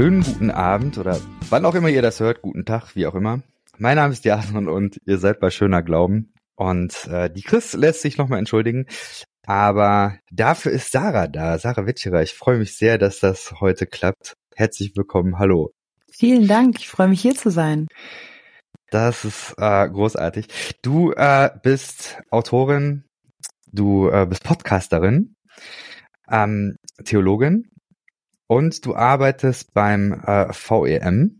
schönen guten Abend oder wann auch immer ihr das hört, guten Tag, wie auch immer. Mein Name ist Jason und ihr seid bei Schöner Glauben. Und äh, die Chris lässt sich nochmal entschuldigen. Aber dafür ist Sarah da, Sarah Witscherer. Ich freue mich sehr, dass das heute klappt. Herzlich willkommen, hallo. Vielen Dank, ich freue mich hier zu sein. Das ist äh, großartig. Du äh, bist Autorin, du äh, bist Podcasterin, ähm, Theologin und du arbeitest beim äh, VEM.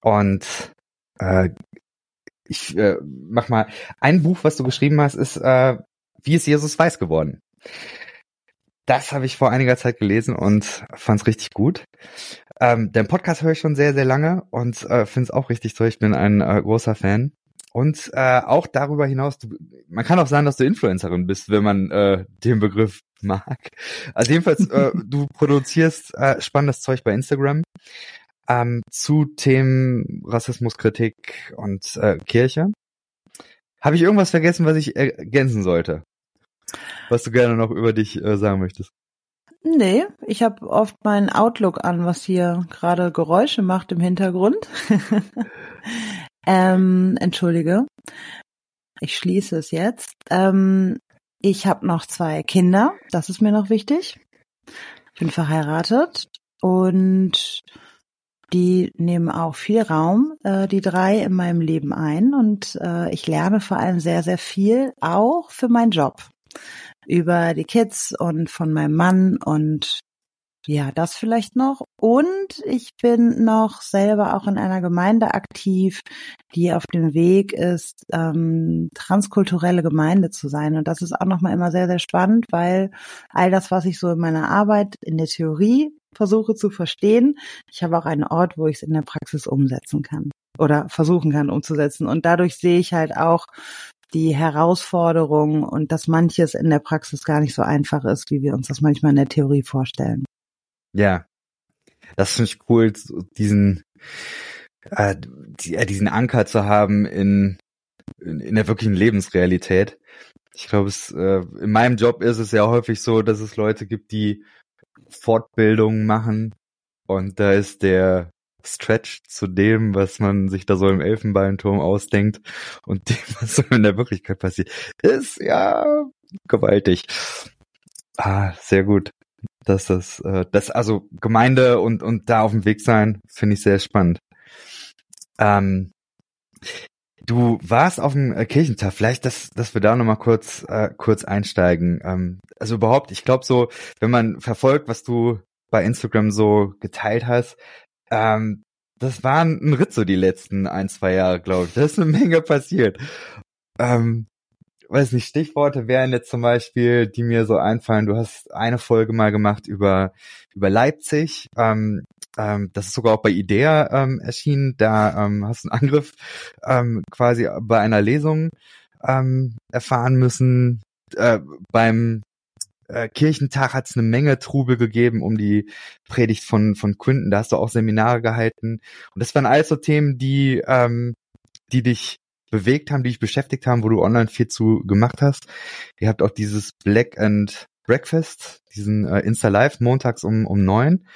Und äh, ich äh, mach mal, ein Buch, was du geschrieben hast, ist äh, Wie ist Jesus weiß geworden? Das habe ich vor einiger Zeit gelesen und fand es richtig gut. Ähm, den Podcast höre ich schon sehr, sehr lange und äh, finde es auch richtig toll. Ich bin ein äh, großer Fan. Und äh, auch darüber hinaus, du, man kann auch sagen, dass du Influencerin bist, wenn man äh, den Begriff mag. Also jedenfalls, äh, du produzierst äh, spannendes Zeug bei Instagram ähm, zu Themen Rassismuskritik und äh, Kirche. Habe ich irgendwas vergessen, was ich ergänzen sollte? Was du gerne noch über dich äh, sagen möchtest? Nee, ich habe oft meinen Outlook an, was hier gerade Geräusche macht im Hintergrund. ähm, entschuldige. Ich schließe es jetzt. Ähm, ich habe noch zwei Kinder, das ist mir noch wichtig. Ich bin verheiratet und die nehmen auch viel Raum, äh, die drei in meinem Leben ein und äh, ich lerne vor allem sehr, sehr viel, auch für meinen Job über die Kids und von meinem Mann und ja, das vielleicht noch. Und ich bin noch selber auch in einer Gemeinde aktiv, die auf dem Weg ist, ähm, transkulturelle Gemeinde zu sein. Und das ist auch nochmal immer sehr, sehr spannend, weil all das, was ich so in meiner Arbeit in der Theorie versuche zu verstehen, ich habe auch einen Ort, wo ich es in der Praxis umsetzen kann oder versuchen kann umzusetzen. Und dadurch sehe ich halt auch die Herausforderung und dass manches in der Praxis gar nicht so einfach ist, wie wir uns das manchmal in der Theorie vorstellen. Ja, das finde ich cool, diesen äh, die, äh, diesen Anker zu haben in, in, in der wirklichen Lebensrealität. Ich glaube, es äh, in meinem Job ist es ja häufig so, dass es Leute gibt, die Fortbildungen machen und da ist der Stretch zu dem, was man sich da so im Elfenbeinturm ausdenkt und dem, was so in der Wirklichkeit passiert, ist ja gewaltig. Ah, sehr gut. Dass das, äh, das also Gemeinde und und da auf dem Weg sein, finde ich sehr spannend. Ähm, du warst auf dem äh, Kirchentag, vielleicht, dass dass wir da noch mal kurz äh, kurz einsteigen. Ähm, also überhaupt, ich glaube so, wenn man verfolgt, was du bei Instagram so geteilt hast, ähm, das war ein Ritt so die letzten ein, zwei Jahre, glaube ich. Da ist eine Menge passiert. Ähm, weiß nicht, Stichworte wären jetzt zum Beispiel, die mir so einfallen. Du hast eine Folge mal gemacht über, über Leipzig. Ähm, ähm, das ist sogar auch bei Idea ähm, erschienen. Da ähm, hast du einen Angriff ähm, quasi bei einer Lesung ähm, erfahren müssen. Äh, beim äh, Kirchentag hat es eine Menge Trubel gegeben um die Predigt von, von Quinten. Da hast du auch Seminare gehalten. Und das waren alles so Themen, die, ähm, die dich bewegt haben, die dich beschäftigt haben, wo du online viel zu gemacht hast. Ihr habt auch dieses Black and Breakfast, diesen äh, Insta Live montags um, um neun.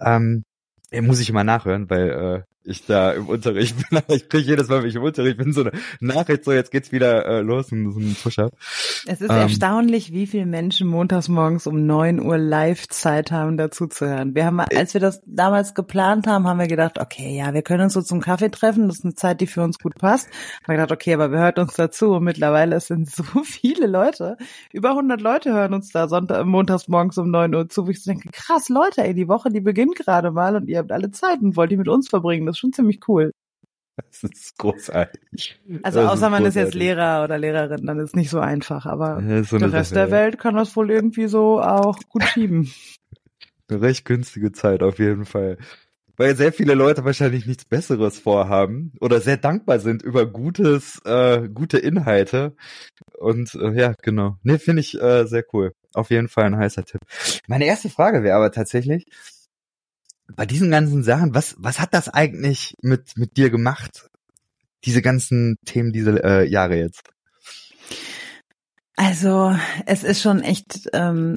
Ähm, muss ich immer nachhören, weil äh, ich da im Unterricht bin. Ich kriege jedes Mal, wenn ich im Unterricht bin, so eine Nachricht, so jetzt geht's wieder äh, los, so ein Push-Up. Es ist ähm, erstaunlich, wie viele Menschen montags morgens um neun Uhr live Zeit haben, dazu zu hören. Wir haben, als wir das damals geplant haben, haben wir gedacht, okay, ja, wir können uns so zum Kaffee treffen, das ist eine Zeit, die für uns gut passt. Haben wir gedacht, okay, aber wir hören uns dazu und mittlerweile sind so viele Leute, über 100 Leute hören uns da Sonntag, montags morgens um neun Uhr zu, wo ich so denke, krass, Leute, ey, die Woche, die beginnt gerade mal und ihr habt alle Zeit und wollt die mit uns verbringen. Das ist schon ziemlich cool. Das ist großartig. Also das außer ist man ist jetzt Lehrer oder Lehrerin, dann ist es nicht so einfach. Aber so der Rest Sache, der Welt kann das wohl irgendwie so auch gut schieben. Eine recht günstige Zeit auf jeden Fall. Weil sehr viele Leute wahrscheinlich nichts Besseres vorhaben oder sehr dankbar sind über gutes, äh, gute Inhalte. Und äh, ja, genau. Nee, finde ich äh, sehr cool. Auf jeden Fall ein heißer Tipp. Meine erste Frage wäre aber tatsächlich, bei diesen ganzen Sachen, was, was hat das eigentlich mit, mit dir gemacht? Diese ganzen Themen, diese äh, Jahre jetzt? Also, es ist schon echt ähm,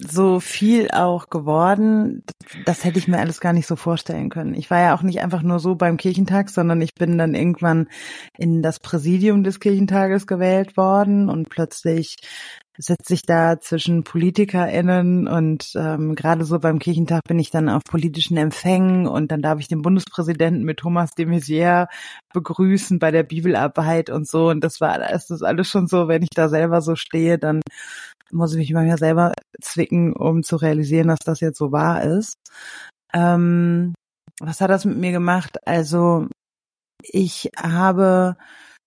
so viel auch geworden, das hätte ich mir alles gar nicht so vorstellen können. Ich war ja auch nicht einfach nur so beim Kirchentag, sondern ich bin dann irgendwann in das Präsidium des Kirchentages gewählt worden und plötzlich sitze ich da zwischen PolitikerInnen und ähm, gerade so beim Kirchentag bin ich dann auf politischen Empfängen und dann darf ich den Bundespräsidenten mit Thomas de Maizière begrüßen bei der Bibelarbeit und so und das war ist das alles schon so, wenn ich da selber so stehe, dann muss ich mich manchmal selber zwicken, um zu realisieren, dass das jetzt so wahr ist. Ähm, was hat das mit mir gemacht? Also ich habe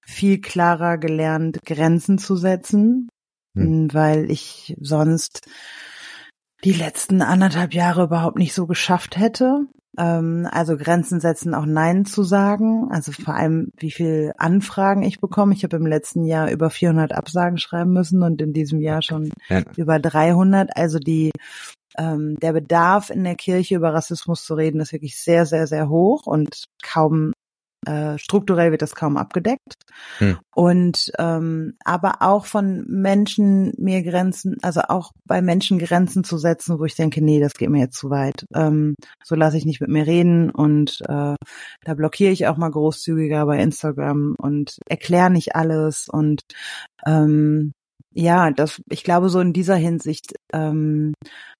viel klarer gelernt, Grenzen zu setzen, hm. weil ich sonst die letzten anderthalb Jahre überhaupt nicht so geschafft hätte. Ähm, also Grenzen setzen, auch Nein zu sagen. Also vor allem, wie viel Anfragen ich bekomme. Ich habe im letzten Jahr über 400 Absagen schreiben müssen und in diesem Jahr schon ja. über 300. Also die ähm, der Bedarf in der Kirche über Rassismus zu reden ist wirklich sehr, sehr, sehr hoch und kaum äh, strukturell wird das kaum abgedeckt. Hm. Und ähm, aber auch von Menschen mir Grenzen, also auch bei Menschen Grenzen zu setzen, wo ich denke, nee, das geht mir jetzt zu weit. Ähm, so lasse ich nicht mit mir reden und äh, da blockiere ich auch mal großzügiger bei Instagram und erkläre nicht alles und ähm, ja, das, ich glaube, so in dieser Hinsicht ähm,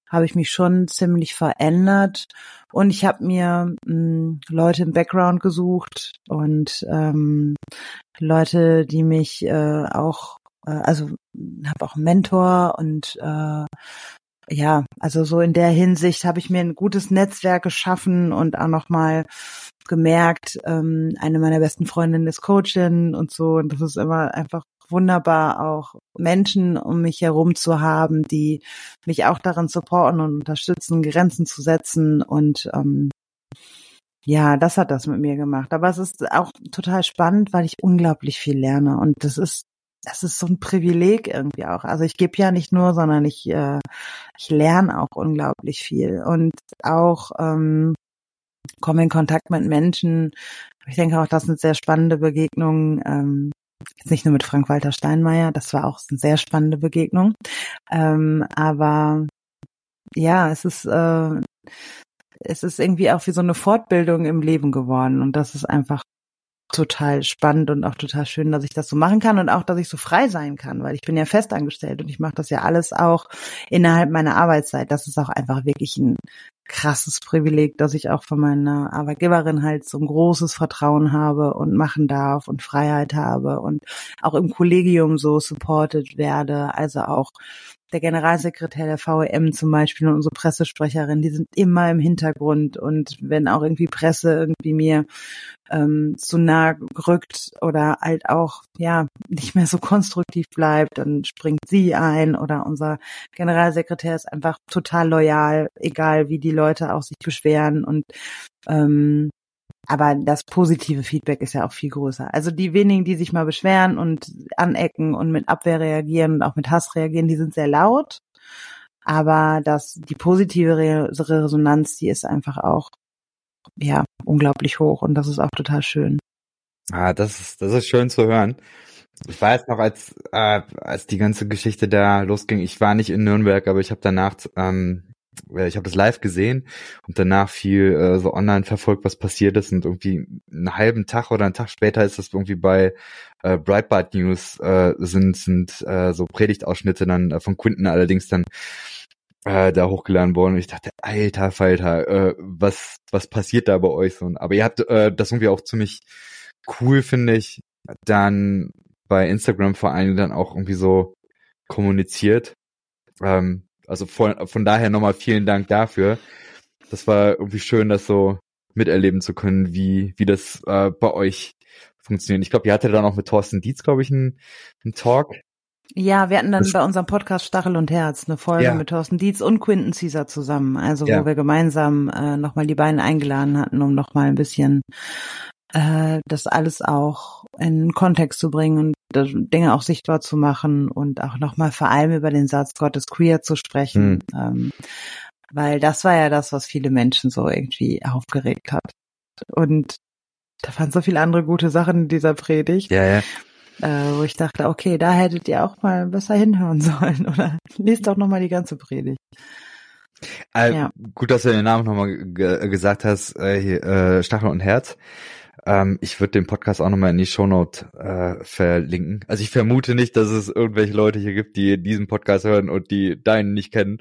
habe ich mich schon ziemlich verändert. Und ich habe mir mh, hm, Leute im Background gesucht und ähm, Leute, die mich äh, auch, äh, also habe auch einen Mentor und äh, ja, also so in der Hinsicht habe ich mir ein gutes Netzwerk geschaffen und auch nochmal gemerkt, ähm, eine meiner besten Freundinnen ist Coachin und so. Und das ist immer einfach wunderbar auch Menschen um mich herum zu haben, die mich auch darin supporten und unterstützen, Grenzen zu setzen und ähm, ja, das hat das mit mir gemacht. Aber es ist auch total spannend, weil ich unglaublich viel lerne und das ist das ist so ein Privileg irgendwie auch. Also ich gebe ja nicht nur, sondern ich äh, ich lerne auch unglaublich viel und auch ähm, komme in Kontakt mit Menschen. Ich denke auch, das eine sehr spannende Begegnung. Ähm, Jetzt nicht nur mit Frank-Walter Steinmeier, das war auch eine sehr spannende Begegnung. Ähm, aber ja, es ist, äh, es ist irgendwie auch wie so eine Fortbildung im Leben geworden und das ist einfach total spannend und auch total schön, dass ich das so machen kann und auch, dass ich so frei sein kann, weil ich bin ja festangestellt und ich mache das ja alles auch innerhalb meiner Arbeitszeit. Das ist auch einfach wirklich ein krasses Privileg, dass ich auch von meiner Arbeitgeberin halt so ein großes Vertrauen habe und machen darf und Freiheit habe und auch im Kollegium so supported werde. Also auch der Generalsekretär der VEM zum Beispiel und unsere Pressesprecherin, die sind immer im Hintergrund und wenn auch irgendwie Presse irgendwie mir ähm, zu nah rückt oder halt auch ja nicht mehr so konstruktiv bleibt, dann springt sie ein oder unser Generalsekretär ist einfach total loyal, egal wie die Leute auch sich beschweren und ähm, aber das positive Feedback ist ja auch viel größer. Also die wenigen, die sich mal beschweren und anecken und mit Abwehr reagieren und auch mit Hass reagieren, die sind sehr laut. Aber das, die positive Resonanz, die ist einfach auch, ja, unglaublich hoch und das ist auch total schön. Ah, das ist, das ist schön zu hören. Ich weiß noch, als, äh, als die ganze Geschichte da losging, ich war nicht in Nürnberg, aber ich habe danach ähm, äh, ich habe das live gesehen und danach viel äh, so online verfolgt, was passiert ist und irgendwie einen halben Tag oder einen Tag später ist das irgendwie bei äh, Breitbart News äh, sind sind äh, so Predigtausschnitte dann äh, von Quinten allerdings dann äh, da hochgeladen worden und ich dachte, alter Falter, äh, was was passiert da bei euch so? Aber ihr habt äh, das irgendwie auch ziemlich cool, finde ich, dann bei Instagram vor allem dann auch irgendwie so kommuniziert. Ähm, also von, von daher nochmal vielen Dank dafür. Das war irgendwie schön, das so miterleben zu können, wie, wie das äh, bei euch funktioniert. Ich glaube, ihr hattet dann auch mit Thorsten Dietz, glaube ich, einen, einen Talk. Ja, wir hatten dann das bei unserem Podcast Stachel und Herz eine Folge ja. mit Thorsten Dietz und Quinton Caesar zusammen. Also ja. wo wir gemeinsam äh, nochmal die beiden eingeladen hatten, um nochmal ein bisschen äh, das alles auch in Kontext zu bringen und Dinge auch sichtbar zu machen und auch nochmal vor allem über den Satz Gottes queer zu sprechen. Mhm. Ähm, weil das war ja das, was viele Menschen so irgendwie aufgeregt hat. Und da waren so viele andere gute Sachen in dieser Predigt. Ja, ja. äh, wo ich dachte, okay, da hättet ihr auch mal besser hinhören sollen oder lest doch nochmal die ganze Predigt. Äh, ja. Gut, dass du den Namen nochmal ge gesagt hast, äh, hier, äh, Stachel und Herz. Ähm, ich würde den Podcast auch nochmal in die Shownote äh, verlinken. Also ich vermute nicht, dass es irgendwelche Leute hier gibt, die diesen Podcast hören und die deinen nicht kennen.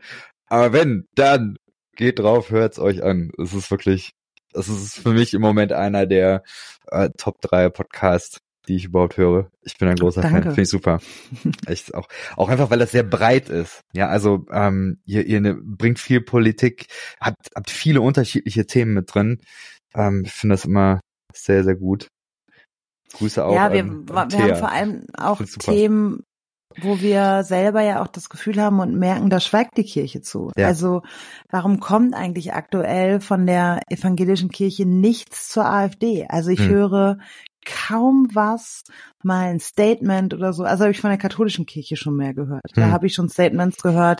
Aber wenn, dann geht drauf, hört's euch an. Es ist wirklich, es ist für mich im Moment einer der äh, Top 3 Podcasts, die ich überhaupt höre. Ich bin ein großer Danke. Fan, finde ich super. Echt auch, auch einfach, weil das sehr breit ist. Ja, also ähm, ihr, ihr ne, bringt viel Politik, habt, habt viele unterschiedliche Themen mit drin. Ähm, ich finde das immer sehr, sehr gut. Grüße auch. Ja, wir, an, an wir haben vor allem auch Themen, wo wir selber ja auch das Gefühl haben und merken, da schweigt die Kirche zu. Ja. Also warum kommt eigentlich aktuell von der evangelischen Kirche nichts zur AfD? Also ich hm. höre kaum was, mal ein Statement oder so. Also habe ich von der katholischen Kirche schon mehr gehört. Hm. Da habe ich schon Statements gehört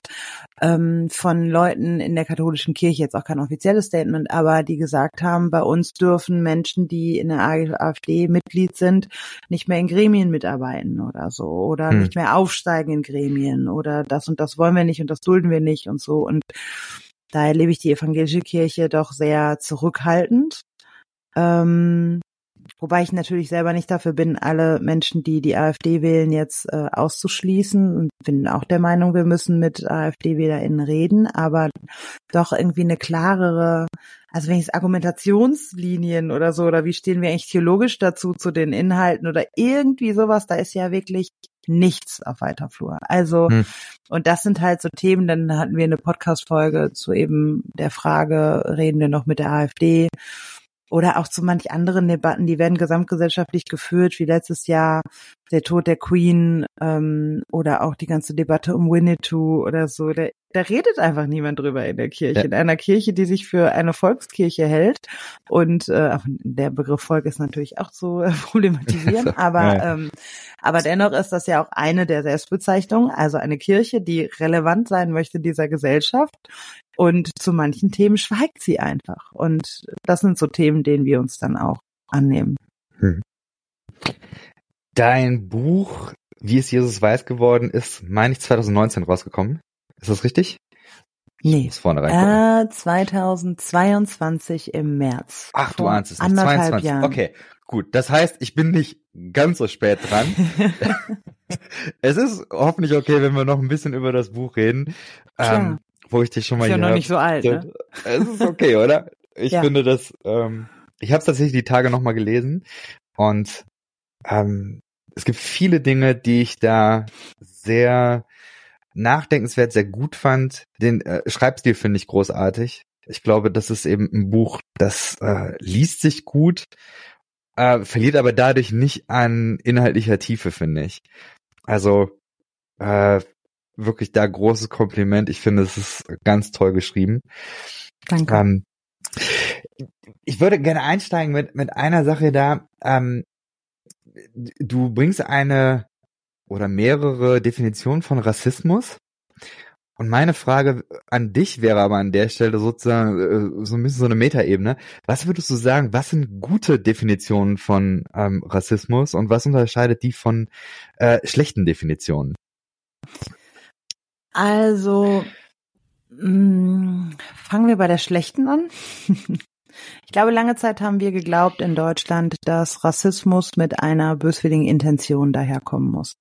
ähm, von Leuten in der katholischen Kirche, jetzt auch kein offizielles Statement, aber die gesagt haben, bei uns dürfen Menschen, die in der AfD Mitglied sind, nicht mehr in Gremien mitarbeiten oder so oder hm. nicht mehr aufsteigen in Gremien oder das und das wollen wir nicht und das dulden wir nicht und so. Und da erlebe ich die evangelische Kirche doch sehr zurückhaltend. Ähm, Wobei ich natürlich selber nicht dafür bin, alle Menschen, die die AfD wählen, jetzt äh, auszuschließen und bin auch der Meinung, wir müssen mit AfD-WählerInnen reden, aber doch irgendwie eine klarere, also wenn ich es Argumentationslinien oder so, oder wie stehen wir eigentlich theologisch dazu, zu den Inhalten oder irgendwie sowas, da ist ja wirklich nichts auf weiter Flur. Also, hm. und das sind halt so Themen, dann hatten wir eine Podcast-Folge zu eben der Frage, reden wir noch mit der AfD? Oder auch zu manch anderen Debatten, die werden gesamtgesellschaftlich geführt, wie letztes Jahr der Tod der Queen ähm, oder auch die ganze Debatte um Winnetou oder so. Da, da redet einfach niemand drüber in der Kirche. Ja. In einer Kirche, die sich für eine Volkskirche hält und äh, der Begriff Volk ist natürlich auch zu äh, problematisieren, aber ja. ähm, aber dennoch ist das ja auch eine der Selbstbezeichnungen, also eine Kirche, die relevant sein möchte dieser Gesellschaft, und zu manchen Themen schweigt sie einfach. Und das sind so Themen, denen wir uns dann auch annehmen. Hm. Dein Buch, wie es Jesus weiß geworden ist, meine ich 2019 rausgekommen. Ist das richtig? Nee. vorne rein. Äh, 2022 im März. Ach, du ahnst es nicht. 22. Jahren. Okay, gut. Das heißt, ich bin nicht ganz so spät dran. es ist hoffentlich okay, wenn wir noch ein bisschen über das Buch reden. Ähm, wo ich dich schon mal ist ja noch nicht so alt, ne? Es ist okay, oder? Ich ja. finde das, ähm, ich habe es tatsächlich die Tage nochmal gelesen und ähm, es gibt viele Dinge, die ich da sehr nachdenkenswert, sehr gut fand. Den äh, Schreibstil finde ich großartig. Ich glaube, das ist eben ein Buch, das äh, liest sich gut, äh, verliert aber dadurch nicht an inhaltlicher Tiefe, finde ich. Also äh, wirklich da großes Kompliment. Ich finde, es ist ganz toll geschrieben. Danke. Ähm, ich würde gerne einsteigen mit, mit einer Sache da. Ähm, du bringst eine oder mehrere Definitionen von Rassismus. Und meine Frage an dich wäre aber an der Stelle sozusagen äh, so ein bisschen so eine Metaebene. Was würdest du sagen, was sind gute Definitionen von ähm, Rassismus und was unterscheidet die von äh, schlechten Definitionen? Also mh, mm, fangen wir bei der schlechten an. ich glaube, lange Zeit haben wir geglaubt in Deutschland, dass Rassismus mit einer böswilligen Intention daherkommen muss.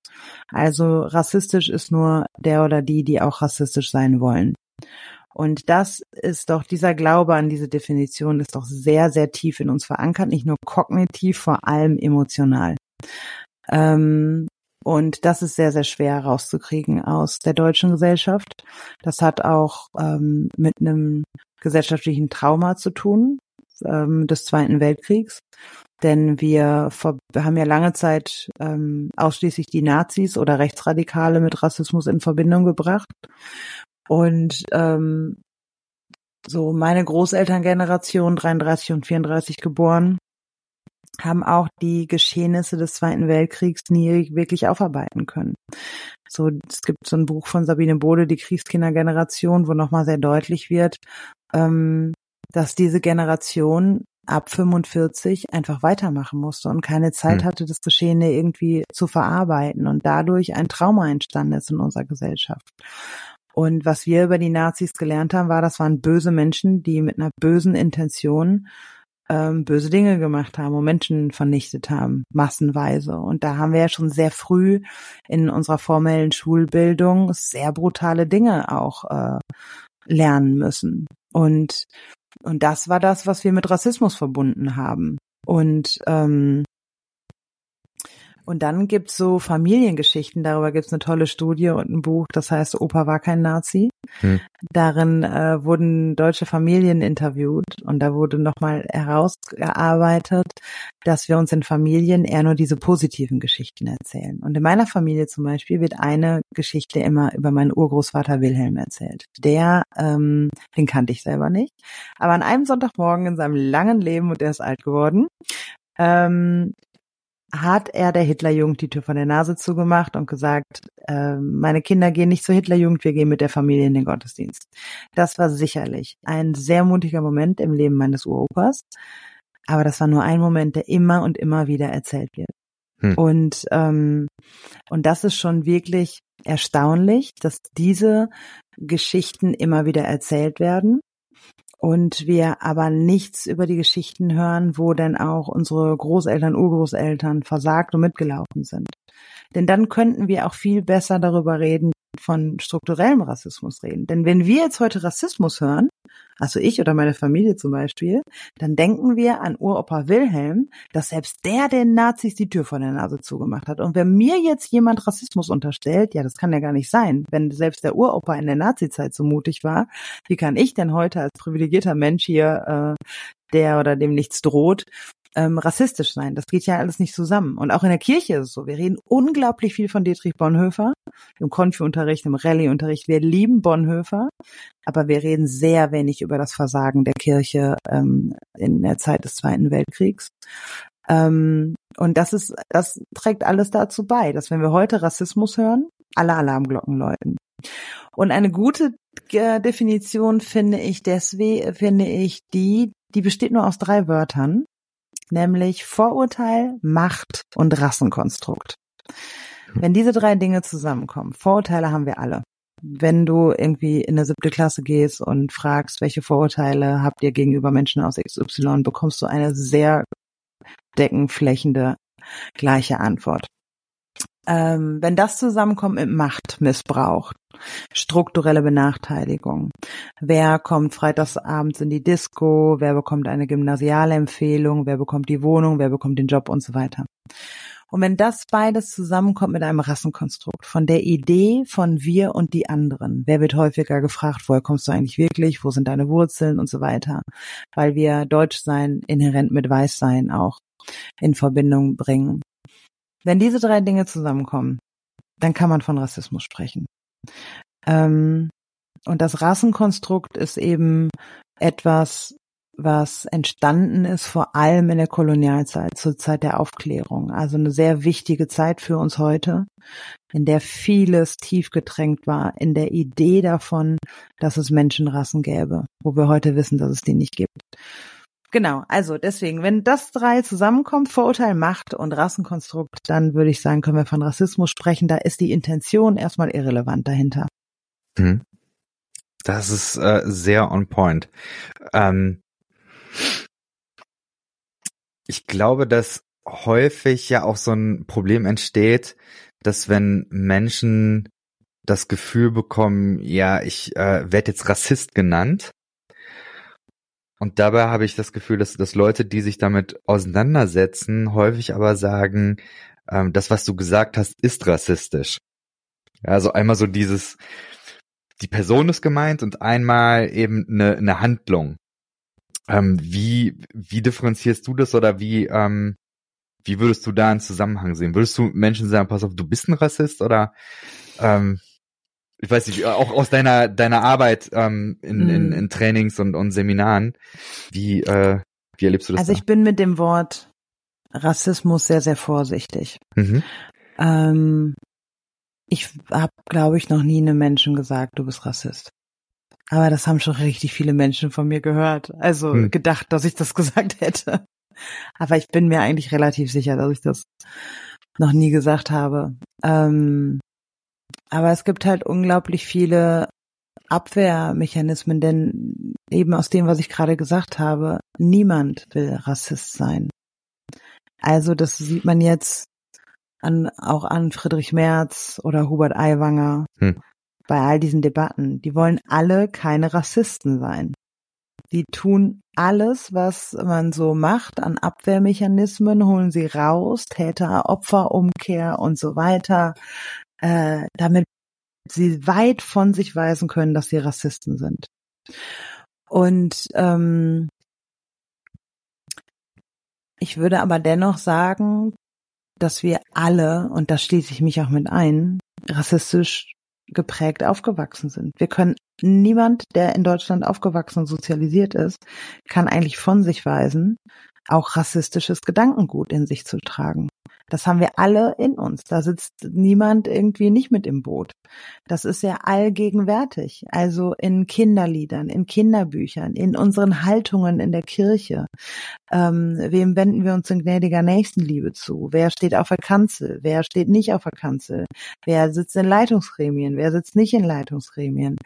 Also rassistisch ist nur der oder die, die auch rassistisch sein wollen. Und das ist doch, dieser Glaube an diese Definition ist doch sehr, sehr tief in uns verankert, nicht nur kognitiv, vor allem emotional. Ähm, und das ist sehr, sehr schwer rauszukriegen aus der deutschen Gesellschaft. Das hat auch ähm, mit einem gesellschaftlichen Trauma zu tun ähm, des Zweiten Weltkriegs. Denn wir, haben ja lange Zeit ähm, ausschließlich die Nazis oder Rechtsradikale mit Rassismus in Verbindung gebracht. Und ähm, so meine Großelterngeneration, 33 und 34 geboren, haben auch die Geschehnisse des Zweiten Weltkriegs nie wirklich aufarbeiten können. So, es gibt so ein Buch von Sabine Bode, die Kriegskindergeneration, wo nochmal sehr deutlich wird, ähm, dass diese Generation ab 45 einfach weitermachen musste und keine Zeit Hm. hatte, das Geschehene irgendwie zu verarbeiten und dadurch ein Trauma entstanden ist in unserer Gesellschaft. Und was wir über die Nazis gelernt haben, war, das waren böse Menschen, die mit einer bösen Intention ähm, böse Dinge gemacht haben und Menschen vernichtet haben, massenweise. Und da haben wir ja schon sehr früh in unserer formellen Schulbildung sehr brutale Dinge auch äh, lernen müssen. Und, und das war das, was wir mit Rassismus verbunden haben. Und ähm, und dann gibt's so Familiengeschichten, darüber gibt's eine tolle Studie und ein Buch, das heißt Opa war kein Nazi. Hm. Darin äh, wurden deutsche Familien interviewt und da wurde nochmal herausgearbeitet, dass wir uns in Familien eher nur diese positiven Geschichten erzählen. Und in meiner Familie zum Beispiel wird eine Geschichte immer über meinen Urgroßvater Wilhelm erzählt. Der, ähm, den kannte ich selber nicht, aber an einem Sonntagmorgen in seinem langen Leben, und der ist alt geworden, ähm, hat er der Hitlerjugend die Tür von der Nase zugemacht und gesagt, äh, meine Kinder gehen nicht zur Hitlerjugend, wir gehen mit der Familie in den Gottesdienst. Das war sicherlich ein sehr mutiger Moment im Leben meines Uropas, aber das war nur ein Moment, der immer und immer wieder erzählt wird. Hm. Und ähm, und das ist schon wirklich erstaunlich, dass diese Geschichten immer wieder erzählt werden und wir aber nichts über die Geschichten hören, wo denn auch unsere Großeltern, Urgroßeltern versagt und mitgelaufen sind. Denn dann könnten wir auch viel besser darüber reden, von strukturellem Rassismus reden. Denn wenn wir jetzt heute Rassismus hören, also ich oder meine Familie zum Beispiel, dann denken wir an Uropa Wilhelm, dass selbst der den Nazis die Tür vor der Nase zugemacht hat. Und wenn mir jetzt jemand Rassismus unterstellt, ja, das kann ja gar nicht sein. Wenn selbst der Uropa in der Nazizeit so mutig war, wie kann ich denn heute als privilegierter Mensch hier, äh, der oder dem nichts droht, ähm, rassistisch sein. Das geht ja alles nicht zusammen. Und auch in der Kirche ist es so. Wir reden unglaublich viel von Dietrich Bonhoeffer im Konfi-Unterricht, im Rallye-Unterricht. Wir lieben Bonhoeffer, aber wir reden sehr wenig über das Versagen der Kirche ähm, in der Zeit des Zweiten Weltkriegs. Ähm, und das ist, das trägt alles dazu bei, dass wenn wir heute Rassismus hören, alle Alarmglocken läuten. Und eine gute äh, Definition finde ich deswegen, finde ich die, die besteht nur aus drei Wörtern, nämlich Vorurteil, Macht und Rassenkonstrukt. Wenn diese drei Dinge zusammenkommen, Vorurteile haben wir alle. Wenn du irgendwie in eine siebte Klasse gehst und fragst, welche Vorurteile habt ihr gegenüber Menschen aus XY, bekommst du eine sehr deckenflächende gleiche Antwort. Ähm, wenn das zusammenkommt mit Machtmissbrauch, strukturelle Benachteiligung, wer kommt freitagsabends in die Disco, wer bekommt eine Gymnasialempfehlung, wer bekommt die Wohnung, wer bekommt den Job und so weiter. Und wenn das beides zusammenkommt mit einem Rassenkonstrukt, von der Idee von wir und die anderen, wer wird häufiger gefragt, woher kommst du eigentlich wirklich, wo sind deine Wurzeln und so weiter, weil wir Deutschsein inhärent mit Weißsein auch in Verbindung bringen. Wenn diese drei Dinge zusammenkommen, dann kann man von Rassismus sprechen. Ähm, und das Rassenkonstrukt ist eben etwas, was entstanden ist, vor allem in der Kolonialzeit, zur Zeit der Aufklärung. Also eine sehr wichtige Zeit für uns heute, in der vieles tief getränkt war, in der Idee davon, dass es Menschenrassen gäbe, wo wir heute wissen, dass es die nicht gibt. Genau, also deswegen, wenn das drei zusammenkommt, Vorurteil, Macht und Rassenkonstrukt, dann würde ich sagen, können wir von Rassismus sprechen. Da ist die Intention erstmal irrelevant dahinter. Mhm. Das ist äh, sehr on point. Ähm, ich glaube, dass häufig ja auch so ein Problem entsteht, dass wenn Menschen das Gefühl bekommen, ja, ich äh, werde jetzt Rassist genannt. Und dabei habe ich das Gefühl, dass, dass Leute, die sich damit auseinandersetzen, häufig aber sagen, ähm, das, was du gesagt hast, ist rassistisch. Also einmal so dieses, die Person ist gemeint und einmal eben eine, eine Handlung. Ähm, wie, wie differenzierst du das oder wie, ähm, wie würdest du da einen Zusammenhang sehen? Würdest du Menschen sagen, pass auf, du bist ein Rassist oder ähm, ich weiß nicht, auch aus deiner deiner Arbeit ähm, in, in, in Trainings und, und Seminaren, wie, äh, wie erlebst du das? Also ich bin mit dem Wort Rassismus sehr, sehr vorsichtig. Mhm. Ähm, ich habe, glaube ich, noch nie einem Menschen gesagt, du bist Rassist. Aber das haben schon richtig viele Menschen von mir gehört. Also hm. gedacht, dass ich das gesagt hätte. Aber ich bin mir eigentlich relativ sicher, dass ich das noch nie gesagt habe. Ähm, aber es gibt halt unglaublich viele Abwehrmechanismen, denn eben aus dem, was ich gerade gesagt habe, niemand will Rassist sein. Also das sieht man jetzt an, auch an Friedrich Merz oder Hubert Aiwanger hm. bei all diesen Debatten. Die wollen alle keine Rassisten sein. Die tun alles, was man so macht an Abwehrmechanismen, holen sie raus, Täter, Opferumkehr und so weiter, äh, damit sie weit von sich weisen können, dass sie Rassisten sind. Und ähm, ich würde aber dennoch sagen, dass wir alle, und da schließe ich mich auch mit ein, rassistisch geprägt aufgewachsen sind. Wir können niemand, der in Deutschland aufgewachsen und sozialisiert ist, kann eigentlich von sich weisen, auch rassistisches Gedankengut in sich zu tragen. Das haben wir alle in uns. Da sitzt niemand irgendwie nicht mit im Boot. Das ist ja allgegenwärtig. Also in Kinderliedern, in Kinderbüchern, in unseren Haltungen in der Kirche. Ähm, wem wenden wir uns in gnädiger Nächstenliebe zu? Wer steht auf der Kanzel? Wer steht nicht auf der Kanzel? Wer sitzt in Leitungsgremien? Wer sitzt nicht in Leitungsgremien?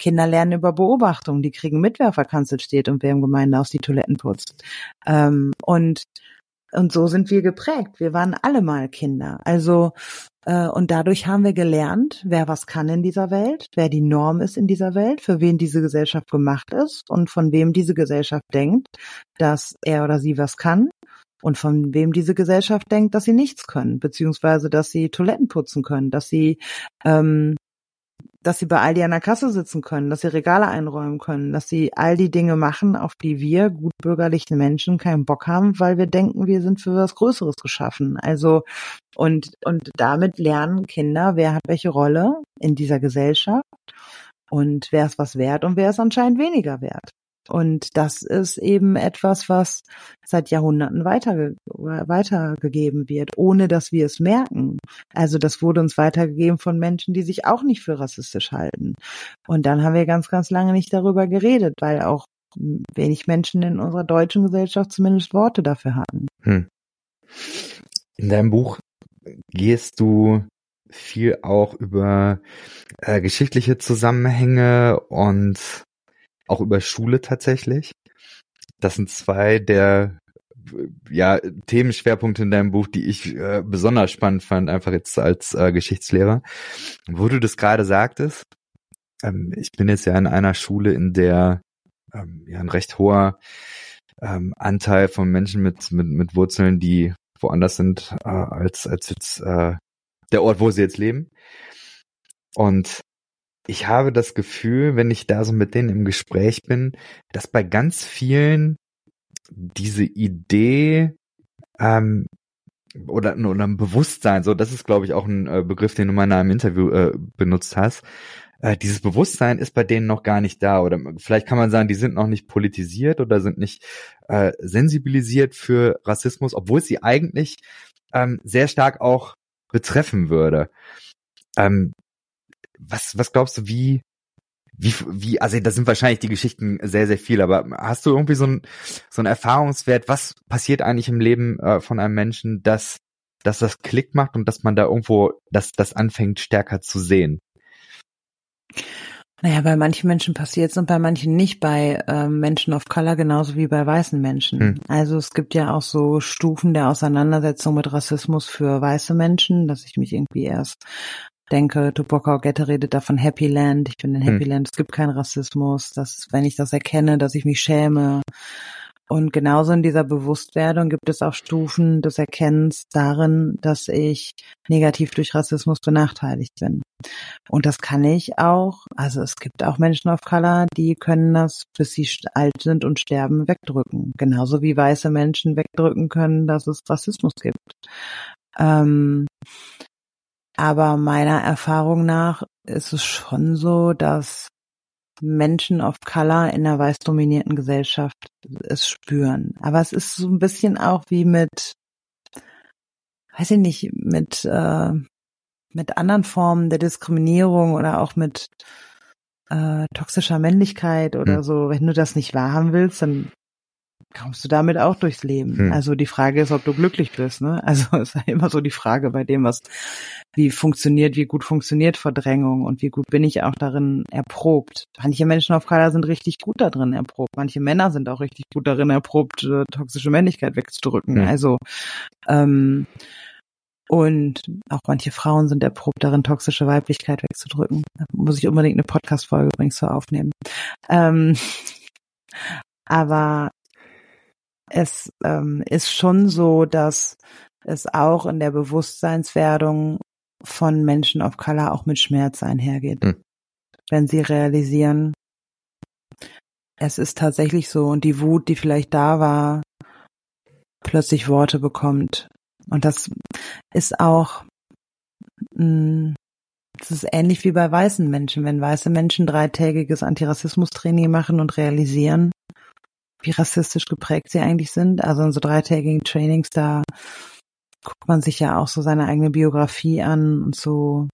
Kinder lernen über Beobachtung. Die kriegen mit, wer auf der Kanzel steht und wer im Gemeindehaus die Toiletten putzt. Ähm, und und so sind wir geprägt. Wir waren alle mal Kinder. Also äh, und dadurch haben wir gelernt, wer was kann in dieser Welt, wer die Norm ist in dieser Welt, für wen diese Gesellschaft gemacht ist und von wem diese Gesellschaft denkt, dass er oder sie was kann und von wem diese Gesellschaft denkt, dass sie nichts können, beziehungsweise dass sie Toiletten putzen können, dass sie ähm, dass sie bei Aldi an der Kasse sitzen können, dass sie Regale einräumen können, dass sie all die Dinge machen, auf die wir gutbürgerlichen Menschen keinen Bock haben, weil wir denken, wir sind für was Größeres geschaffen. Also und und damit lernen Kinder, wer hat welche Rolle in dieser Gesellschaft und wer ist was wert und wer ist anscheinend weniger wert. Und das ist eben etwas, was seit Jahrhunderten weiter, weitergegeben wird, ohne dass wir es merken. Also das wurde uns weitergegeben von Menschen, die sich auch nicht für rassistisch halten. Und dann haben wir ganz, ganz lange nicht darüber geredet, weil auch wenig Menschen in unserer deutschen Gesellschaft zumindest Worte dafür hatten. Hm. In deinem Buch gehst du viel auch über äh, geschichtliche Zusammenhänge und auch über Schule tatsächlich. Das sind zwei der ja, Themenschwerpunkte in deinem Buch, die ich äh, besonders spannend fand, einfach jetzt als äh, Geschichtslehrer. Wo du das gerade sagtest, ähm, ich bin jetzt ja in einer Schule, in der ähm, ja ein recht hoher ähm, Anteil von Menschen mit, mit, mit Wurzeln, die woanders sind, äh, als, als jetzt äh, der Ort, wo sie jetzt leben. Und ich habe das Gefühl, wenn ich da so mit denen im Gespräch bin, dass bei ganz vielen diese Idee ähm, oder, oder ein Bewusstsein, so das ist glaube ich auch ein äh, Begriff, den du mal in einem Interview äh, benutzt hast. Äh, dieses Bewusstsein ist bei denen noch gar nicht da oder vielleicht kann man sagen, die sind noch nicht politisiert oder sind nicht äh, sensibilisiert für Rassismus, obwohl sie eigentlich ähm, sehr stark auch betreffen würde. Ähm, was, was glaubst du, wie, wie, wie, also da sind wahrscheinlich die Geschichten sehr, sehr viel, aber hast du irgendwie so ein, so ein Erfahrungswert, was passiert eigentlich im Leben äh, von einem Menschen, dass, dass das Klick macht und dass man da irgendwo, dass das anfängt stärker zu sehen? Naja, bei manchen Menschen passiert es und bei manchen nicht, bei äh, Menschen of Color genauso wie bei weißen Menschen. Hm. Also es gibt ja auch so Stufen der Auseinandersetzung mit Rassismus für weiße Menschen, dass ich mich irgendwie erst denke, Tupac Gette redet da von Happy Land. Ich bin in Happy hm. Land, es gibt keinen Rassismus. dass wenn ich das erkenne, dass ich mich schäme. Und genauso in dieser Bewusstwerdung gibt es auch Stufen des Erkennens darin, dass ich negativ durch Rassismus benachteiligt bin. Und das kann ich auch, also es gibt auch Menschen of Color, die können das, bis sie alt sind und sterben, wegdrücken. Genauso wie weiße Menschen wegdrücken können, dass es Rassismus gibt. Ähm, aber meiner Erfahrung nach ist es schon so, dass Menschen of Color in einer weiß dominierten Gesellschaft es spüren. Aber es ist so ein bisschen auch wie mit, weiß ich nicht, mit, äh, mit anderen Formen der Diskriminierung oder auch mit äh, toxischer Männlichkeit oder Hm. so, wenn du das nicht wahrhaben willst, dann kommst du damit auch durchs Leben. Hm. Also die Frage ist, ob du glücklich bist. Ne? Also ist ja immer so die Frage bei dem, was wie funktioniert, wie gut funktioniert Verdrängung und wie gut bin ich auch darin erprobt. Manche Menschen auf Color sind richtig gut darin erprobt. Manche Männer sind auch richtig gut darin erprobt, äh, toxische Männlichkeit wegzudrücken. Hm. Also ähm, und auch manche Frauen sind erprobt darin, toxische Weiblichkeit wegzudrücken. Da muss ich unbedingt eine Podcast-Folge übrigens zu aufnehmen. Ähm, aber es ähm, ist schon so, dass es auch in der Bewusstseinswerdung von Menschen of Color auch mit Schmerz einhergeht. Hm. Wenn sie realisieren, es ist tatsächlich so und die Wut, die vielleicht da war, plötzlich Worte bekommt. Und das ist auch, mh, das ist ähnlich wie bei weißen Menschen. Wenn weiße Menschen dreitägiges Antirassismus-Training machen und realisieren, wie rassistisch geprägt sie eigentlich sind. Also in so dreitägigen Trainings, da guckt man sich ja auch so seine eigene Biografie an und so.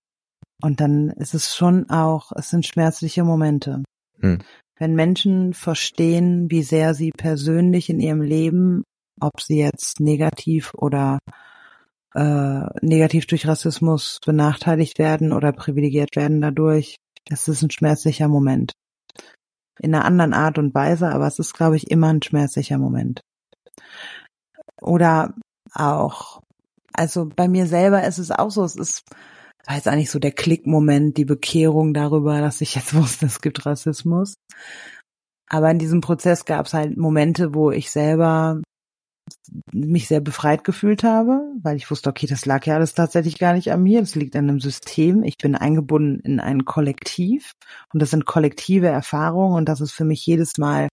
Und dann ist es schon auch, es sind schmerzliche Momente. Hm. Wenn Menschen verstehen, wie sehr sie persönlich in ihrem Leben, ob sie jetzt negativ oder äh, negativ durch Rassismus benachteiligt werden oder privilegiert werden dadurch, es ist ein schmerzlicher Moment in einer anderen Art und Weise, aber es ist, glaube ich, immer ein schmerzlicher Moment. Oder auch, also bei mir selber ist es auch so, es ist, war jetzt eigentlich so der Klickmoment, die Bekehrung darüber, dass ich jetzt wusste, es gibt Rassismus. Aber in diesem Prozess gab es halt Momente, wo ich selber mich sehr befreit gefühlt habe, weil ich wusste, okay, das lag ja alles tatsächlich gar nicht an mir, das liegt an einem System. Ich bin eingebunden in ein Kollektiv und das sind kollektive Erfahrungen und das ist für mich jedes Mal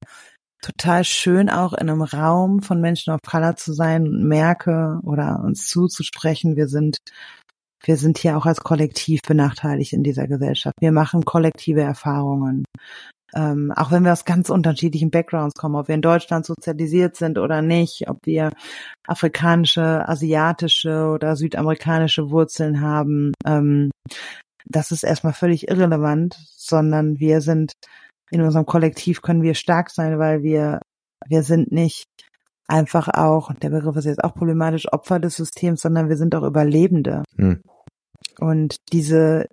total schön, auch in einem Raum von Menschen of Color zu sein und merke oder uns zuzusprechen, wir sind wir sind hier auch als Kollektiv benachteiligt in dieser Gesellschaft. Wir machen kollektive Erfahrungen. Ähm, auch wenn wir aus ganz unterschiedlichen Backgrounds kommen, ob wir in Deutschland sozialisiert sind oder nicht, ob wir afrikanische, asiatische oder südamerikanische Wurzeln haben, ähm, das ist erstmal völlig irrelevant, sondern wir sind in unserem Kollektiv können wir stark sein, weil wir wir sind nicht einfach auch, der Begriff ist jetzt auch problematisch, Opfer des Systems, sondern wir sind auch Überlebende. Hm. Und diese,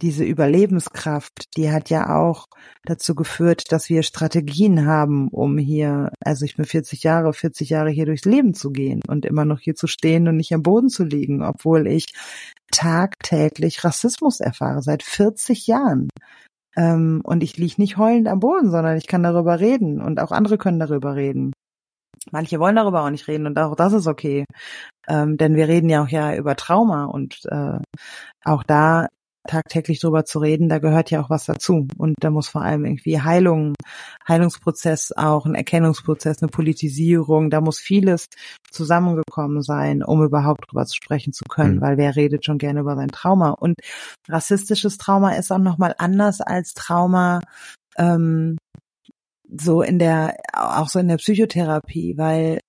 diese Überlebenskraft, die hat ja auch dazu geführt, dass wir Strategien haben, um hier, also ich bin 40 Jahre, 40 Jahre hier durchs Leben zu gehen und immer noch hier zu stehen und nicht am Boden zu liegen, obwohl ich tagtäglich Rassismus erfahre, seit 40 Jahren. Ähm, und ich liege nicht heulend am Boden, sondern ich kann darüber reden und auch andere können darüber reden. Manche wollen darüber auch nicht reden und auch das ist okay. Ähm, denn wir reden ja auch ja über Trauma und äh, auch da tagtäglich drüber zu reden, da gehört ja auch was dazu. Und da muss vor allem irgendwie Heilung, Heilungsprozess auch, ein Erkennungsprozess, eine Politisierung, da muss vieles zusammengekommen sein, um überhaupt drüber zu sprechen zu können, Mhm. weil wer redet schon gerne über sein Trauma? Und rassistisches Trauma ist auch nochmal anders als Trauma, ähm, so in der, auch so in der Psychotherapie, weil